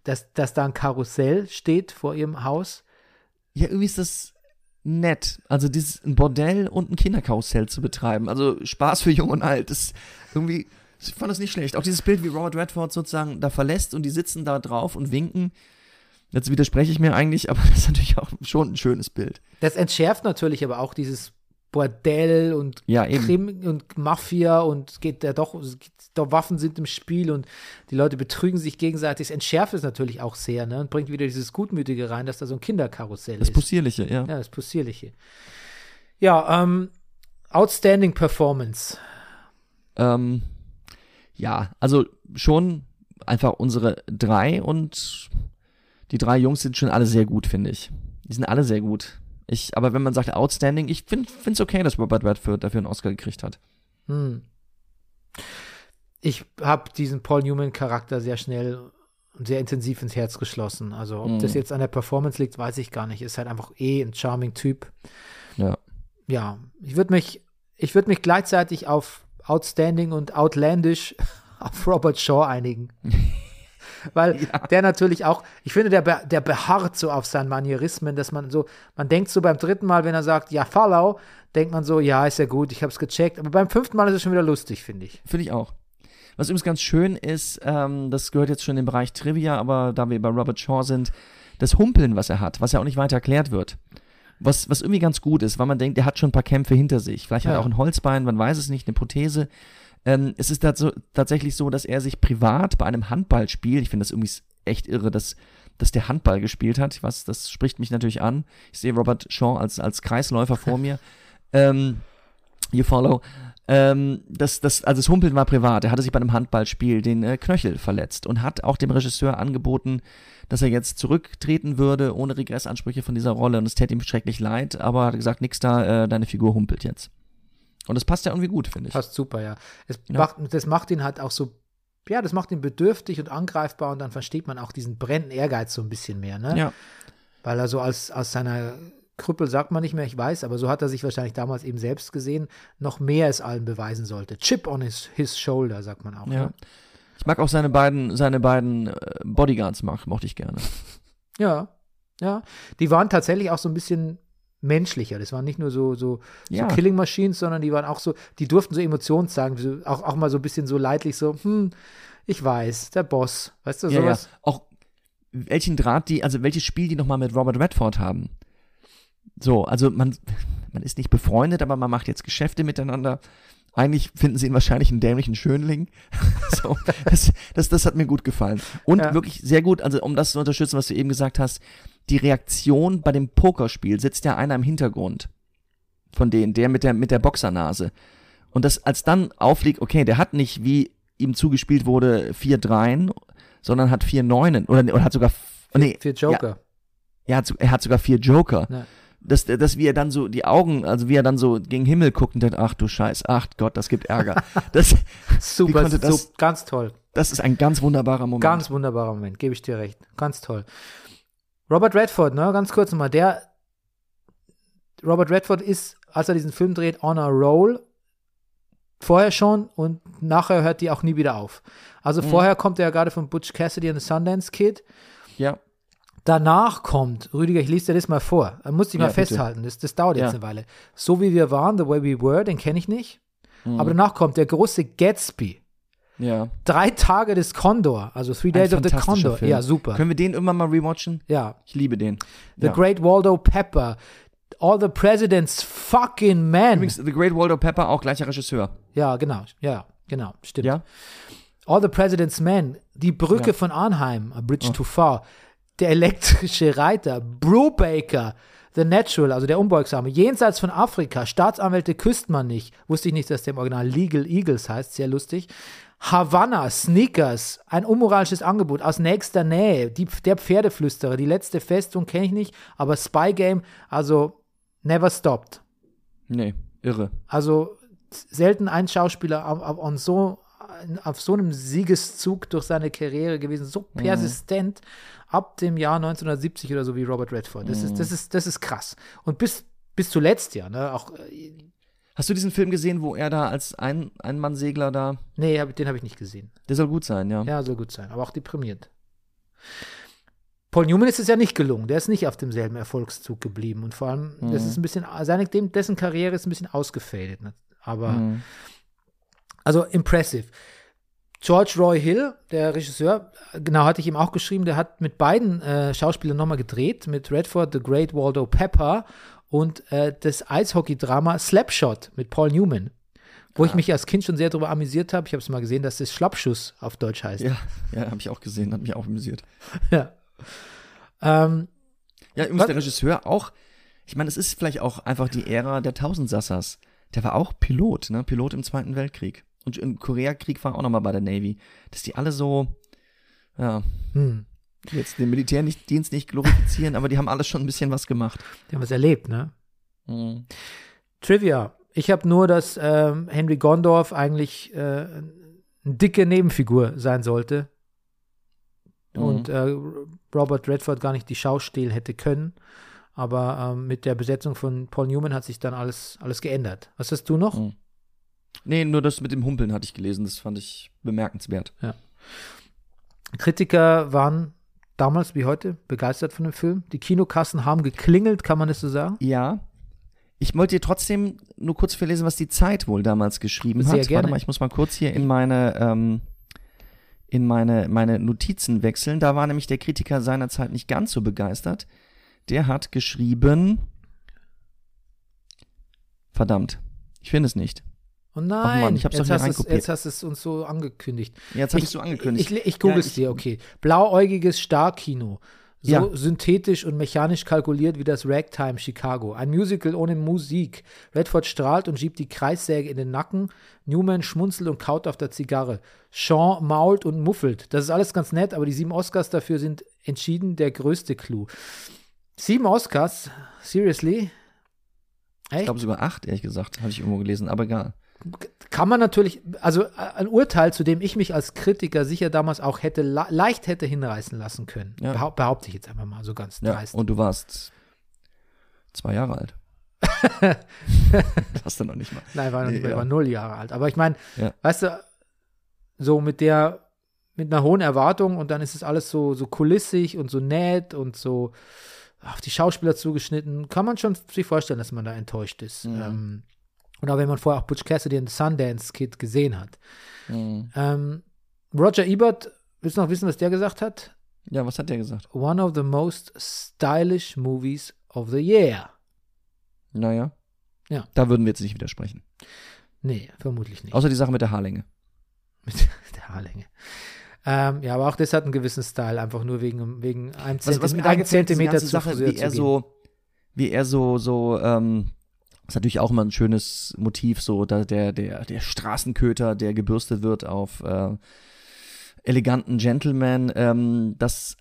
dass, dass da ein Karussell steht vor ihrem Haus? Ja, irgendwie ist das nett. Also dieses ein Bordell und ein Kinderkarussell zu betreiben. Also Spaß für Jung und Alt. Das irgendwie, ich fand das nicht schlecht. Auch dieses Bild, wie Robert Redford sozusagen da verlässt und die sitzen da drauf und winken. Jetzt widerspreche ich mir eigentlich, aber das ist natürlich auch schon ein schönes Bild. Das entschärft natürlich aber auch dieses Bordell und Ja. Krim und Mafia und geht da doch, doch Waffen sind im Spiel und die Leute betrügen sich gegenseitig. Es entschärft es natürlich auch sehr, ne? Und bringt wieder dieses Gutmütige rein, dass da so ein Kinderkarussell Das ist. Possierliche, ja. Ja, das Possierliche. Ja, ähm, Outstanding Performance. Ähm, ja, also schon einfach unsere drei und die drei Jungs sind schon alle sehr gut, finde ich. Die sind alle sehr gut. Ich, aber wenn man sagt outstanding, ich finde es okay, dass Robert Redford dafür einen Oscar gekriegt hat. Hm. Ich habe diesen Paul Newman-Charakter sehr schnell und sehr intensiv ins Herz geschlossen. Also, ob Mhm. das jetzt an der Performance liegt, weiß ich gar nicht. Ist halt einfach eh ein charming Typ. Ja. Ja, ich würde mich, ich würde mich gleichzeitig auf Outstanding und Outlandish auf Robert Shaw einigen. Weil der natürlich auch, ich finde, der, der beharrt so auf seinen Manierismen, dass man so, man denkt so beim dritten Mal, wenn er sagt, ja, follow, denkt man so, ja, ist ja gut, ich habe es gecheckt. Aber beim fünften Mal ist es schon wieder lustig, finde ich. Finde ich auch. Was übrigens ganz schön ist, ähm, das gehört jetzt schon in den Bereich Trivia, aber da wir bei Robert Shaw sind, das Humpeln, was er hat, was ja auch nicht weiter erklärt wird. Was, was irgendwie ganz gut ist, weil man denkt, er hat schon ein paar Kämpfe hinter sich. Vielleicht hat Ja. er auch ein Holzbein, man weiß es nicht, eine Prothese. Ähm, es ist dazu, tatsächlich so, dass er sich privat bei einem Handballspiel, ich finde das irgendwie echt irre, dass, dass der Handball gespielt hat. Weiß, das spricht mich natürlich an. Ich sehe Robert Shaw als, als Kreisläufer vor mir. Ähm, you follow. Ähm, das, das, also das Humpeln war privat. Er hatte sich bei einem Handballspiel den äh, Knöchel verletzt und hat auch dem Regisseur angeboten, dass er jetzt zurücktreten würde, ohne Regressansprüche von dieser Rolle. Und es täte ihm schrecklich leid, aber er hat gesagt, nix da, äh, deine Figur humpelt jetzt. Und das passt ja irgendwie gut, finde ich. Passt super, ja. Es Ja. Macht, das macht ihn halt auch so, ja, das macht ihn bedürftig und angreifbar und dann versteht man auch diesen brennenden Ehrgeiz so ein bisschen mehr, ne? Ja. Weil er so als, aus seiner Krüppel sagt man nicht mehr, ich weiß, aber so hat er sich wahrscheinlich damals eben selbst gesehen, noch mehr es allen beweisen sollte. Chip on his, his shoulder, sagt man auch. Ja. Ne? Ich mag auch seine beiden, seine beiden äh, Bodyguards, mag, mochte ich gerne. ja, ja. Die waren tatsächlich auch so ein bisschen menschlicher. Das waren nicht nur so, so, Ja. so Killing Machines, sondern die waren auch so, die durften so Emotionen zeigen, so, auch, auch mal so ein bisschen so leidlich, so, hm, ich weiß, der Boss, weißt du, Ja, ja. sowas. Auch welchen Draht die, also welches Spiel die nochmal mit Robert Redford haben. So, also man, man ist nicht befreundet, aber man macht jetzt Geschäfte miteinander. Eigentlich finden sie ihn wahrscheinlich einen dämlichen Schönling. so, das, das, das hat mir gut gefallen. Und Ja. wirklich sehr gut, also um das zu unterstützen, was du eben gesagt hast, die Reaktion bei dem Pokerspiel sitzt ja einer im Hintergrund von denen, der mit der, mit der Boxernase. Und das, als dann aufliegt, okay, der hat nicht, wie ihm zugespielt wurde, vier Dreien, sondern hat vier Neunen. Oder, oder hat sogar, oh, nee, Für Joker. er hat, er hat sogar vier Joker. Ja. Dass, dass wie er dann so die Augen, also wie er dann so gegen Himmel guckt und denkt, ach du Scheiß, ach Gott, das gibt Ärger. Das, Super, das- so, ganz toll. das ist ein ganz wunderbarer Moment. Ganz wunderbarer Moment, gebe ich dir recht. Ganz toll. Robert Redford, ne, ganz kurz nochmal, der Robert Redford ist, als er diesen Film dreht, on a roll. Vorher schon und nachher hört die auch nie wieder auf. Also vorher kommt er ja gerade von Butch Cassidy and the Sundance Kid. Ja, Danach kommt, Rüdiger, ich lese dir das mal vor. Da musste ich Ja, mal bitte. festhalten. Das, das dauert jetzt Ja. eine Weile. So wie wir waren, The Way We Were, den kenne ich nicht. Mhm. Aber danach kommt der große Gatsby. Ja. Drei Tage des Condor, also Three Days of the Condor. Film. Ja, super. Können wir den irgendwann mal rewatchen? Ja. Ich liebe den. The ja. Great Waldo Pepper. All the President's fucking Man. Übrigens, The Great Waldo Pepper, auch gleicher Regisseur. ja, genau. Ja, genau. Stimmt. Ja? All the President's Man. Die Brücke Ja. von Arnheim. A Bridge Too Far. Der elektrische Reiter. Brubaker. The Natural, also der Unbeugsame. Jenseits von Afrika. Staatsanwälte küsst man nicht. Wusste ich nicht, dass der im Original Legal Eagles heißt. Sehr lustig. Havanna, Sneakers, ein unmoralisches Angebot aus nächster Nähe, die, der Pferdeflüsterer, die letzte Festung kenne ich nicht, aber Spy Game, also never stopped. Nee, irre. Also selten ein Schauspieler auf, auf, on so, auf so einem Siegeszug durch seine Karriere gewesen, so persistent ab dem Jahr 1970 oder so wie Robert Redford. Das, ist, das, ist, das ist krass. Und bis, bis zuletzt ja, ne, auch, äh, Hast du diesen Film gesehen, wo er da als ein Einmannsegler da, nee, hab, den habe ich nicht gesehen. der soll gut sein, ja. Ja, soll gut sein, aber auch deprimiert. Paul Newman ist es ja nicht gelungen. Der ist nicht auf demselben Erfolgszug geblieben. Und vor allem, das ist ein bisschen, seine, dessen Karriere ist ein bisschen ausgefadet. Ne? Aber, Mhm. also impressive. George Roy Hill, der Regisseur, genau, hatte ich ihm auch geschrieben, der hat mit beiden äh, Schauspielern nochmal gedreht, mit Redford, The Great Waldo Pepper und äh, das Eishockey-Drama Slapshot mit Paul Newman, wo ich mich als Kind schon sehr darüber amüsiert habe. Ich habe es mal gesehen, dass das Schlappschuss auf Deutsch heißt. Ja, ja habe ich auch gesehen, hat mich auch amüsiert. Ja. Ähm, Ja, übrigens Was- der Regisseur auch, ich meine, es ist vielleicht auch einfach die Ära der Tausendsassers. Der war auch Pilot, ne? Pilot im Zweiten Weltkrieg. Und im Koreakrieg war er auch nochmal bei der Navy. Dass die alle so, ja, hm, jetzt den Militärdienst nicht glorifizieren, aber die haben alles schon ein bisschen was gemacht. die haben es erlebt, ne? Mhm. Trivia. Ich habe nur, dass ähm, Henry Gondorf eigentlich äh, eine dicke Nebenfigur sein sollte. Mhm. Und äh, Robert Redford gar nicht die Schau stehlen hätte können. Aber ähm, mit der Besetzung von Paul Newman hat sich dann alles, alles geändert. Was hast du noch? Mhm. Nee, nur das mit dem Humpeln hatte ich gelesen, das fand ich bemerkenswert. Kritiker waren damals wie heute begeistert von dem Film. Die Kinokassen haben geklingelt, kann man das so sagen? Ja. Ich wollte dir trotzdem nur kurz verlesen, was die Zeit wohl damals geschrieben Sehr hat. gerne. Warte mal, ich muss mal kurz hier in meine, ähm, in meine, meine Notizen wechseln. Da war nämlich der Kritiker seinerzeit nicht ganz so begeistert. Der hat geschrieben. Verdammt. Ich finde es nicht. Oh nein, Mann, ich hab's jetzt, doch hast reinkopiert. jetzt hast du es uns so angekündigt. Jetzt habe ich so angekündigt. Ich, ich google Ja, es ich- dir, okay. Blauäugiges Starkino. So Ja. synthetisch und mechanisch kalkuliert wie das Ragtime Chicago. Ein Musical ohne Musik. Redford strahlt und schiebt die Kreissäge in den Nacken. Newman schmunzelt und kaut auf der Zigarre. Sean mault und muffelt. Das ist alles ganz nett, aber die sieben Oscars dafür sind entschieden der größte Clou. Sieben Oscars? Seriously? Ich Echt? glaube sogar acht, ehrlich gesagt, habe ich irgendwo gelesen, aber egal. Kann man natürlich, also äh, ein Urteil, zu dem ich mich als Kritiker sicher damals auch hätte, le- leicht hätte hinreißen lassen können. Ja. Behau behaupte ich jetzt einfach mal so ganz Ja, dreist. und du warst zwei Jahre alt. Hast du noch nicht mal. Nein, war noch Nee, nicht ja. war null Jahre alt. Aber ich meine, Ja. weißt du, so mit der, mit einer hohen Erwartung und dann ist es alles so, so kulissig und so nett und so auf die Schauspieler zugeschnitten, kann man schon sich vorstellen, dass man da enttäuscht ist. Mhm. Ähm, und auch wenn man vorher auch Butch Cassidy und Sundance Kid gesehen hat. Mhm. Ähm, Roger Ebert, willst du noch wissen, was der gesagt hat? Ja, was hat der gesagt? One of the most stylish movies of the year. Naja. Ja. Da würden wir jetzt nicht widersprechen. Nee, vermutlich nicht. Außer die Sache mit der Haarlänge. Mit der Haarlänge. Ähm, ja, aber auch das hat einen gewissen Style, einfach nur wegen, wegen einem, Was, was Zentimeter, mir einem Zentimeter zu Sache, wie zu er gehen. so, wie er so, so, ähm, ist natürlich auch immer ein schönes Motiv, so da der, der, der Straßenköter, der gebürstet wird auf äh, eleganten Gentleman, ähm, dass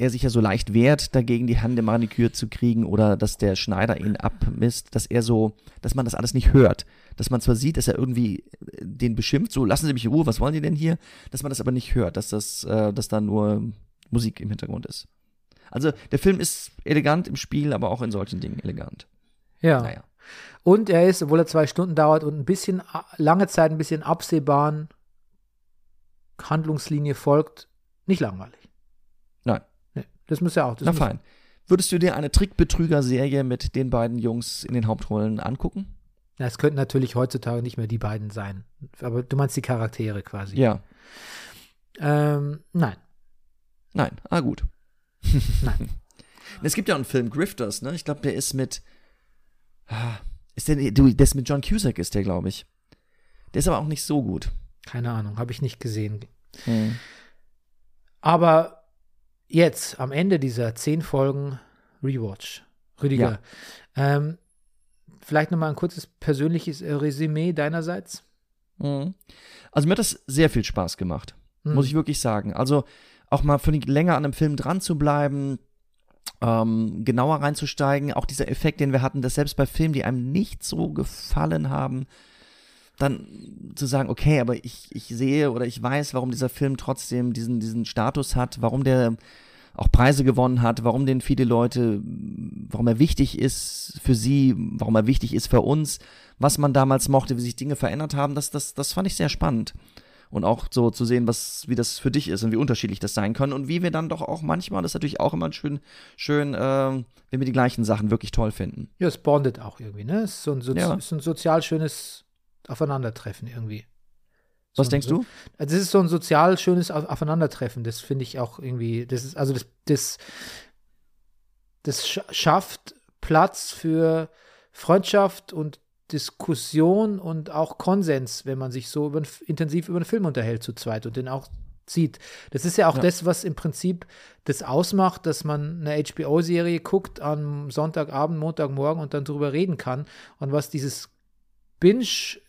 er sich ja so leicht wehrt, dagegen die Hände Maniküre zu kriegen oder dass der Schneider ihn abmisst, dass er so, dass man das alles nicht hört. Dass man zwar sieht, dass er irgendwie äh, den beschimpft, so lassen Sie mich in Ruhe, was wollen die denn hier? Dass man das aber nicht hört, dass das, äh, dass da nur Musik im Hintergrund ist. Also der Film ist elegant im Spiel, aber auch in solchen Dingen elegant. Ja. Naja. Und er ist, obwohl er zwei Stunden dauert und ein bisschen, lange Zeit ein bisschen absehbaren Handlungslinie folgt, nicht langweilig. Nein. Nee, das muss ja auch. Na fein. Würdest du dir eine Trickbetrüger-Serie mit den beiden Jungs in den Hauptrollen angucken? Ja, es könnten natürlich heutzutage nicht mehr die beiden sein. Aber du meinst die Charaktere quasi. Ja. Ähm, nein. Nein. Ah, gut. Nein. Es gibt ja auch einen Film, Grifters, ne? Ich glaube, der ist mit. Ah, Ist der, du, ist mit John Cusack, ist der, glaube ich. Der ist aber auch nicht so gut. Keine Ahnung, habe ich nicht gesehen. Hm. Aber jetzt, am Ende dieser zehn Folgen Rewatch, Rüdiger, ähm, vielleicht nochmal ein kurzes persönliches äh, Resümee deinerseits. Mhm. Also mir hat das sehr viel Spaß gemacht, Hm. muss ich wirklich sagen. Also auch mal für länger an einem Film dran zu bleiben, ähm, genauer reinzusteigen, auch dieser Effekt, den wir hatten, dass selbst bei Filmen, die einem nicht so gefallen haben, dann zu sagen, okay, aber ich, ich sehe oder ich weiß, warum dieser Film trotzdem diesen, diesen Status hat, warum der auch Preise gewonnen hat, warum den viele Leute, warum er wichtig ist für sie, warum er wichtig ist für uns, was man damals mochte, wie sich Dinge verändert haben, das, das, das fand ich sehr spannend. Und auch so zu sehen, was, wie das für dich ist und wie unterschiedlich das sein kann und wie wir dann doch auch manchmal, das ist natürlich auch immer schön, schön, ähm, wenn wir die gleichen Sachen wirklich toll finden. Ja, es bondet auch irgendwie, ne? Es ist so ein, Sozi Ja. ist ein sozial schönes Aufeinandertreffen irgendwie. Was So- denkst so, du? Also es ist so ein sozial schönes Auf- Aufeinandertreffen. Das finde ich auch irgendwie, das ist, also das, das, das sch- schafft Platz für Freundschaft und Diskussion und auch Konsens, wenn man sich so über, intensiv über einen Film unterhält zu zweit und den auch sieht. Das ist ja auch Ja. das, was im Prinzip das ausmacht, dass man eine HBO-Serie guckt am Sonntagabend, Montagmorgen und dann drüber reden kann und was dieses Binge,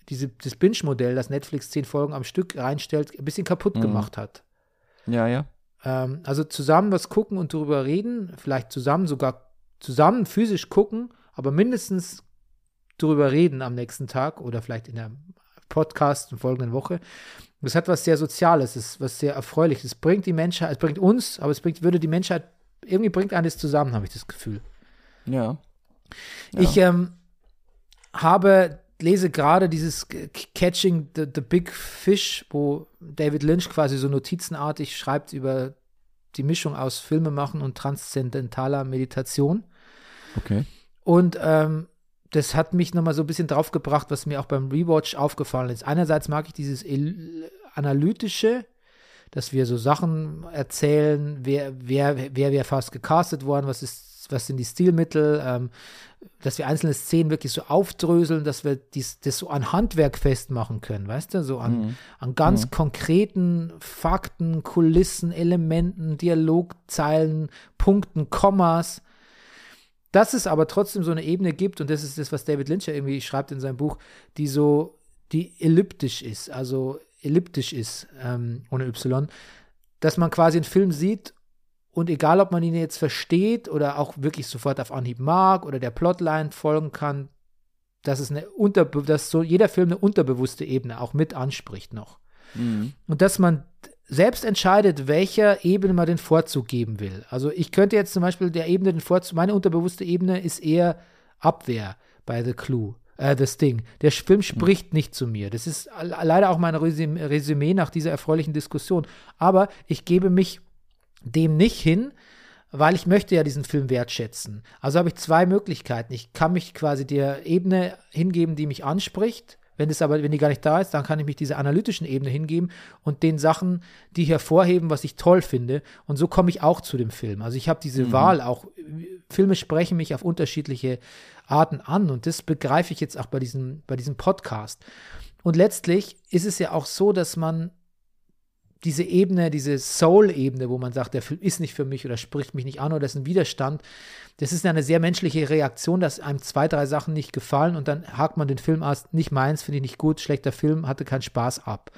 diese, das Binge-Modell, das Netflix zehn Folgen am Stück reinstellt, ein bisschen kaputt Mhm. gemacht hat. Ja, ja. Ähm, also zusammen was gucken und darüber reden, vielleicht zusammen sogar zusammen physisch gucken, aber mindestens darüber reden am nächsten Tag oder vielleicht in der Podcast in der folgenden Woche. Das hat was sehr Soziales, es ist was sehr Erfreuliches. Es bringt die Menschheit, es bringt uns, aber es bringt, würde die Menschheit, irgendwie bringt eines zusammen, habe ich das Gefühl. Ja. Ja. Ich ähm, habe, lese gerade dieses Catching the, the Big Fish, wo David Lynch quasi so notizenartig schreibt über die Mischung aus Filmemachen und transzendentaler Meditation. Okay. Und ähm, das hat mich nochmal so ein bisschen draufgebracht, was mir auch beim Rewatch aufgefallen ist. Einerseits mag ich dieses analytische, dass wir so Sachen erzählen, wer, wer, wer wäre fast gecastet worden, was ist, was sind die Stilmittel, ähm, dass wir einzelne Szenen wirklich so aufdröseln, dass wir dies, das so an Handwerk festmachen können, weißt du, so an, an ganz konkreten Fakten, Kulissen, Elementen, Dialogzeilen, Punkten, Kommas dass es aber trotzdem so eine Ebene gibt, und das ist das, was David Lynch ja irgendwie schreibt in seinem Buch, die so, die elliptisch ist, also elliptisch ist, ähm, ohne Y, dass man quasi einen Film sieht und egal, ob man ihn jetzt versteht oder auch wirklich sofort auf Anhieb mag oder der Plotline folgen kann, dass es eine Unterbe dass so jeder Film eine unterbewusste Ebene auch mit anspricht noch. Mhm. Und dass man selbst entscheidet, welcher Ebene man den Vorzug geben will. Also ich könnte jetzt zum Beispiel der Ebene den Vorzug, meine unterbewusste Ebene ist eher Abwehr bei The Clue, äh, The Sting. Der Film spricht nicht zu mir. Das ist le- leider auch mein Resüm- Resümee nach dieser erfreulichen Diskussion. Aber ich gebe mich dem nicht hin, weil ich möchte ja diesen Film wertschätzen. Also habe ich zwei Möglichkeiten. Ich kann mich quasi der Ebene hingeben, die mich anspricht. Wenn es aber, wenn die gar nicht da ist, dann kann ich mich dieser analytischen Ebene hingeben und den Sachen, die hervorheben, was ich toll finde. Und so komme ich auch zu dem Film. Also ich habe diese Wahl auch. Filme sprechen mich auf unterschiedliche Arten an und das begreife ich jetzt auch bei diesem, bei diesem Podcast. Und letztlich ist es ja auch so, dass man diese Ebene, diese Soul-Ebene, wo man sagt, der Film ist nicht für mich oder spricht mich nicht an oder ist ein Widerstand, das ist eine sehr menschliche Reaktion, dass einem zwei, drei Sachen nicht gefallen und dann hakt man den Film aus, nicht meins, finde ich nicht gut, schlechter Film, hatte keinen Spaß ab.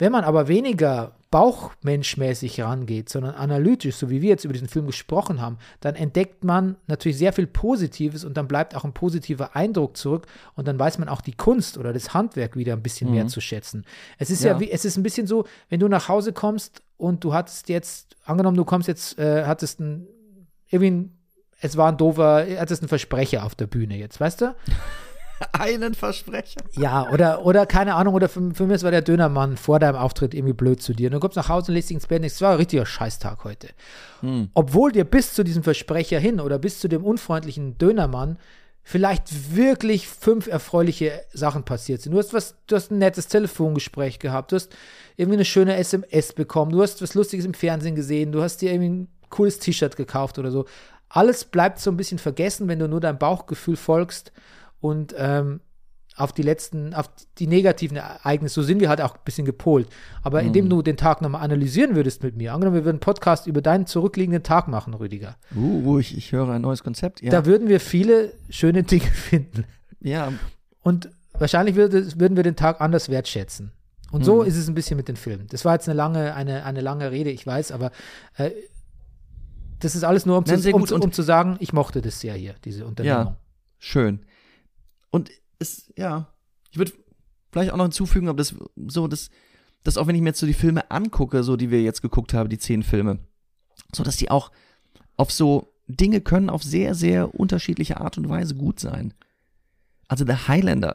Wenn man aber weniger bauchmenschmäßig rangeht, sondern analytisch, so wie wir jetzt über diesen Film gesprochen haben, dann entdeckt man natürlich sehr viel Positives und dann bleibt auch ein positiver Eindruck zurück und dann weiß man auch die Kunst oder das Handwerk wieder ein bisschen mehr zu schätzen. Es ist ja. Ja. wie, es ist ein bisschen so, wenn du nach Hause kommst und du hattest jetzt, angenommen, du kommst jetzt, äh, hattest ein, irgendwie ein, es war ein doofer, hattest einen Versprecher auf der Bühne jetzt, weißt du? Einen Versprecher. Ja, oder, oder keine Ahnung, oder für, für mich war der Dönermann vor deinem Auftritt irgendwie blöd zu dir. Und du kommst nach Hause und legst dich ins Bett es war ein richtiger Scheißtag heute. Obwohl dir bis zu diesem Versprecher hin oder bis zu dem unfreundlichen Dönermann vielleicht wirklich fünf erfreuliche Sachen passiert sind. Du hast was, du hast ein nettes Telefongespräch gehabt, du hast irgendwie eine schöne SMS bekommen, du hast was Lustiges im Fernsehen gesehen, du hast dir irgendwie ein cooles T-Shirt gekauft oder so. Alles bleibt so ein bisschen vergessen, wenn du nur deinem Bauchgefühl folgst und ähm, auf die letzten, auf die negativen Ereignisse, so sind wir halt auch ein bisschen gepolt. Aber indem du den Tag nochmal analysieren würdest mit mir, angenommen, wir würden einen Podcast über deinen zurückliegenden Tag machen, Rüdiger, Uh, ich, ich höre ein neues Konzept. Ja, da würden wir viele schöne Dinge finden. ja. Und wahrscheinlich würde, würden wir den Tag anders wertschätzen. Und so ist es ein bisschen mit den Filmen. Das war jetzt eine lange, eine, eine lange Rede, ich weiß, aber äh, das ist alles nur, um, Nein, zu, um, um zu sagen, ich mochte das sehr hier, diese Unternehmung. schön. Und es, ja, ich würde vielleicht auch noch hinzufügen, aber das so, das, dass auch wenn ich mir jetzt so die Filme angucke, so die wir jetzt geguckt haben, die zehn Filme, so dass die auch auf so Dinge können auf sehr, sehr unterschiedliche Art und Weise gut sein. Also der Highlander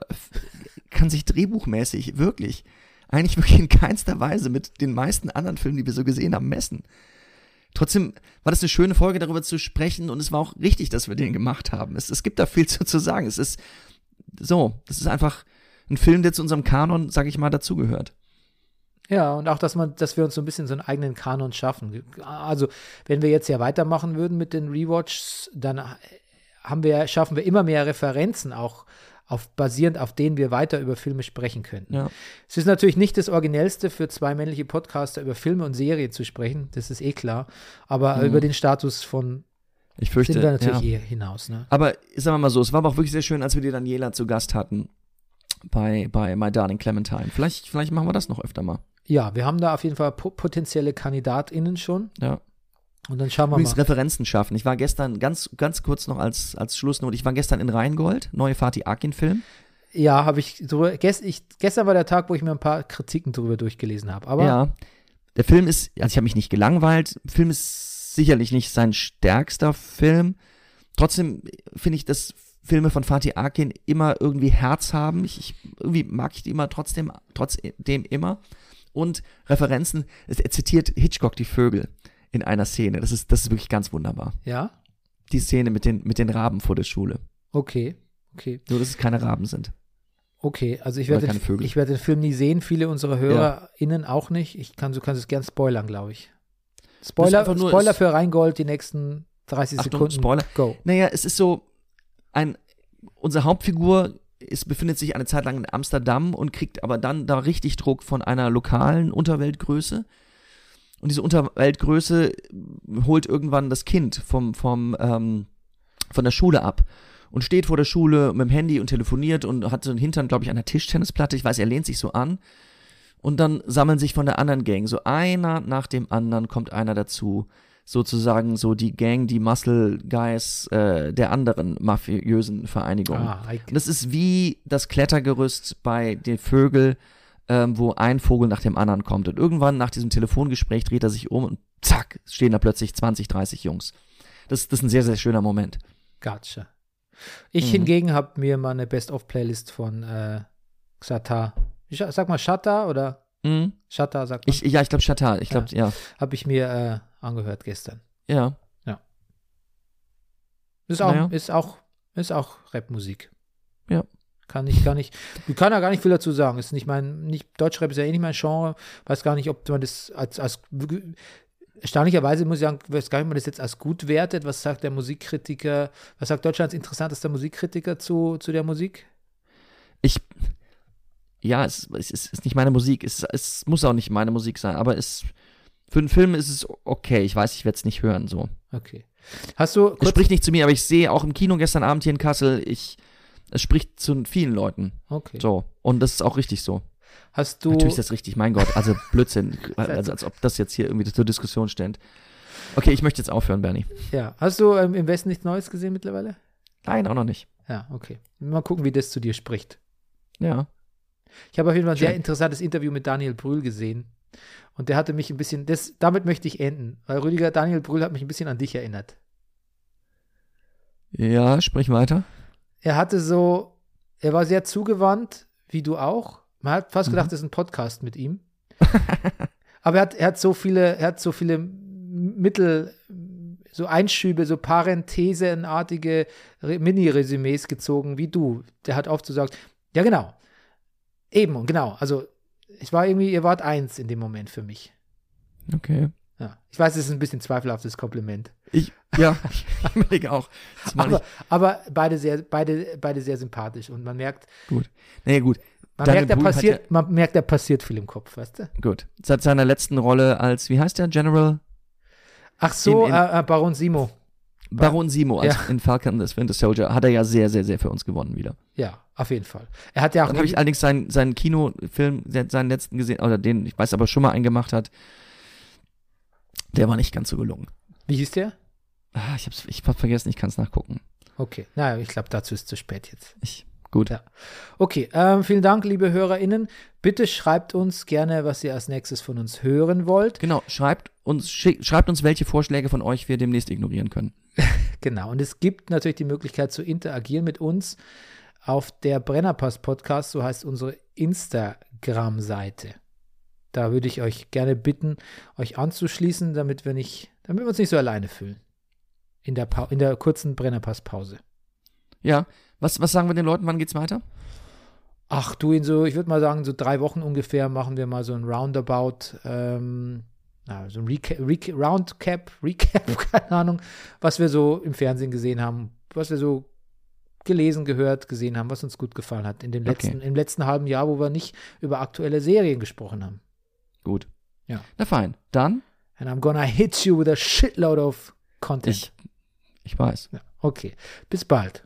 kann sich drehbuchmäßig wirklich eigentlich wirklich in keinster Weise mit den meisten anderen Filmen, die wir so gesehen haben, messen. Trotzdem war das eine schöne Folge, darüber zu sprechen und es war auch richtig, dass wir den gemacht haben. Es, es gibt da viel zu, zu sagen. Es ist so, das ist einfach ein Film, der zu unserem Kanon, sag ich mal, dazugehört. Ja, und auch, dass man, dass wir uns so ein bisschen so einen eigenen Kanon schaffen. Also, wenn wir jetzt ja weitermachen würden mit den Rewatches, dann haben wir, schaffen wir immer mehr Referenzen auch auf, basierend auf denen wir weiter über Filme sprechen könnten. Ja. Es ist natürlich nicht das Originellste für zwei männliche Podcaster über Filme und Serien zu sprechen, das ist eh klar, aber über den Status von Ich fürchte, sind wir natürlich ja. eh hinaus. Ne? Aber sagen wir mal so, es war aber auch wirklich sehr schön, als wir die Daniela zu Gast hatten bei, bei My Darling Clementine. Vielleicht, vielleicht machen wir das noch öfter mal. Ja, wir haben da auf jeden Fall po potenzielle KandidatInnen schon Ja. und dann schauen wir Übrigens mal. Referenzen schaffen. Ich war gestern, ganz, ganz kurz noch als, als Schlussnote, ich war gestern in Rheingold, neue Fatih Akin-Film. Ja, habe ich, drüber, gest, ich gestern war der Tag, wo ich mir ein paar Kritiken drüber durchgelesen habe. Aber Ja. Der Film ist, also ich habe mich nicht gelangweilt. Der Film ist sicherlich nicht sein stärkster Film. Trotzdem finde ich, dass Filme von Fatih Akin immer irgendwie Herz haben. Ich, ich, irgendwie mag ich die immer trotzdem, trotzdem immer. Und Referenzen, es- er zitiert Hitchcock die Vögel in einer Szene. Das ist, das ist wirklich ganz wunderbar. ja, Die Szene mit den, mit den Raben vor der Schule. okay, okay. Nur, dass es keine Raben sind. Okay, also ich werde, den, ich werde den Film nie sehen, viele unserer HörerInnen auch nicht. Ich kann, du kannst es gern spoilern, glaube ich. Spoiler, nur- Spoiler für Rheingold, die nächsten 30 Achtung, Sekunden. Spoiler. Go. Naja, es ist so, ein, unsere Hauptfigur ist, befindet sich eine Zeit lang in Amsterdam und kriegt aber dann da richtig Druck von einer lokalen Unterweltgröße. Und diese Unterweltgröße holt irgendwann das Kind vom, vom, ähm, von der Schule ab und steht vor der Schule mit dem Handy und telefoniert und hat so einen Hintern, glaube ich, an der Tischtennisplatte. Ich weiß, er lehnt sich so an. Und dann sammeln sich von der anderen Gang so einer nach dem anderen kommt einer dazu. Sozusagen so die Gang, die Muscle Guys äh, der anderen mafiösen Vereinigungen. Ah, das ist wie das Klettergerüst bei den Vögeln, ähm, wo ein Vogel nach dem anderen kommt. Und irgendwann nach diesem Telefongespräch dreht er sich um und zack, stehen da plötzlich 20, 30 Jungs. Das, das ist ein sehr, sehr schöner Moment. Gotcha. Ich Mhm. hingegen habe mir mal eine Best-of-Playlist von äh, Xata. Sag mal Shatta oder Mhm. Shatta, sagt man. Ich, ja, ich glaube Chatal. Ich glaube, ja. Habe ich mir äh, angehört gestern. Ja. Ist auch, Naja. ist auch, ist auch Rapmusik. Ja. Kann ich gar nicht, ich kann da gar nicht viel dazu sagen. Ist nicht mein, nicht, Deutschrap ist ja eh nicht mein Genre. Weiß gar nicht, ob man das als, als erstaunlicherweise muss ich sagen, weiß gar nicht, ob man das jetzt als gut wertet. Was sagt der Musikkritiker, was sagt Deutschlands interessantester Musikkritiker zu, zu der Musik? Ich, ja, es, es ist, ist nicht meine Musik. Es, es muss auch nicht meine Musik sein, aber es, für einen Film ist es okay. Ich weiß, ich werde es nicht hören, so. Okay. Hast du Es spricht nicht zu mir, aber ich sehe auch im Kino gestern Abend hier in Kassel, ich, es spricht zu vielen Leuten. okay. So. Und das ist auch richtig so. Hast du, Natürlich ist das richtig, mein Gott, also Blödsinn. Also als ob das jetzt hier irgendwie zur Diskussion steht. Okay, ich möchte jetzt aufhören, Bernie. ja, hast du ähm, im Westen nichts Neues gesehen mittlerweile? Nein, auch noch nicht. Ja, okay. Mal gucken, wie das zu dir spricht. Ja. Ich habe auf jeden Fall ein sehr Schön. interessantes Interview mit Daniel Brühl gesehen. Und der hatte mich ein bisschen, das, damit möchte ich enden, weil Rüdiger, Daniel Brühl hat mich ein bisschen an dich erinnert. Ja, sprich weiter. Er hatte so, er war sehr zugewandt, wie du auch. Man hat fast gedacht, das ist ein Podcast mit ihm. Aber er hat, er hat so viele, er hat so viele Mittel, so Einschübe, so parenthesenartige Re- Mini-Resümees gezogen, wie du. Der hat oft so gesagt, ja genau, eben und genau. Also ich war irgendwie, ihr wart eins in dem Moment für mich. Okay. Ja. Ich weiß, es ist ein bisschen zweifelhaftes Kompliment. Ich, ja, ich auch. Aber, aber beide sehr, beide, beide sehr sympathisch und man merkt, gut. Naja, gut. man Daniel merkt, da passiert, man merkt, da passiert viel im Kopf, weißt du? Gut. Seit seiner letzten Rolle als, wie heißt der, General? Ach so, In- in- äh, äh, Baron Simo. Baron Simo, als Ja. in Falcon the Winter Soldier, hat er ja sehr, sehr, sehr für uns gewonnen wieder. Ja, auf jeden Fall. Er hat ja auch Dann habe ich allerdings seinen, seinen Kinofilm, se- seinen letzten gesehen, oder den, ich weiß aber schon mal einen gemacht hat. Der war nicht ganz so gelungen. Wie hieß der? Ah, ich hab's, ich hab's vergessen, ich kann es nachgucken. Okay, naja, ich glaube, dazu ist zu spät jetzt. Ich, gut. Ja. Okay, ähm, vielen Dank, liebe HörerInnen. Bitte schreibt uns gerne, was ihr als nächstes von uns hören wollt. Genau, schreibt uns, schreibt uns, welche Vorschläge von euch wir demnächst ignorieren können. Genau, und es gibt natürlich die Möglichkeit zu interagieren mit uns auf der Brennerpass Podcast, so heißt unsere Instagram-Seite. Da würde ich euch gerne bitten, euch anzuschließen, damit wir nicht, damit wir uns nicht so alleine fühlen. In der, Pa- in der kurzen Brennerpass-Pause. Ja, was, was sagen wir den Leuten, wann geht's weiter? Ach, du in so, ich würde mal sagen, so drei Wochen ungefähr machen wir mal so ein Roundabout, ähm, na, so ein Reca Reca Roundcap, Recap, keine Ahnung, was wir so im Fernsehen gesehen haben, was wir so gelesen, gehört, gesehen haben, was uns gut gefallen hat in dem letzten, Okay. im letzten halben Jahr, wo wir nicht über aktuelle Serien gesprochen haben. Gut. Ja. Na fein. Dann, And I'm gonna hit you with a shitload of content. ich, ich weiß. Ja, okay. Bis bald.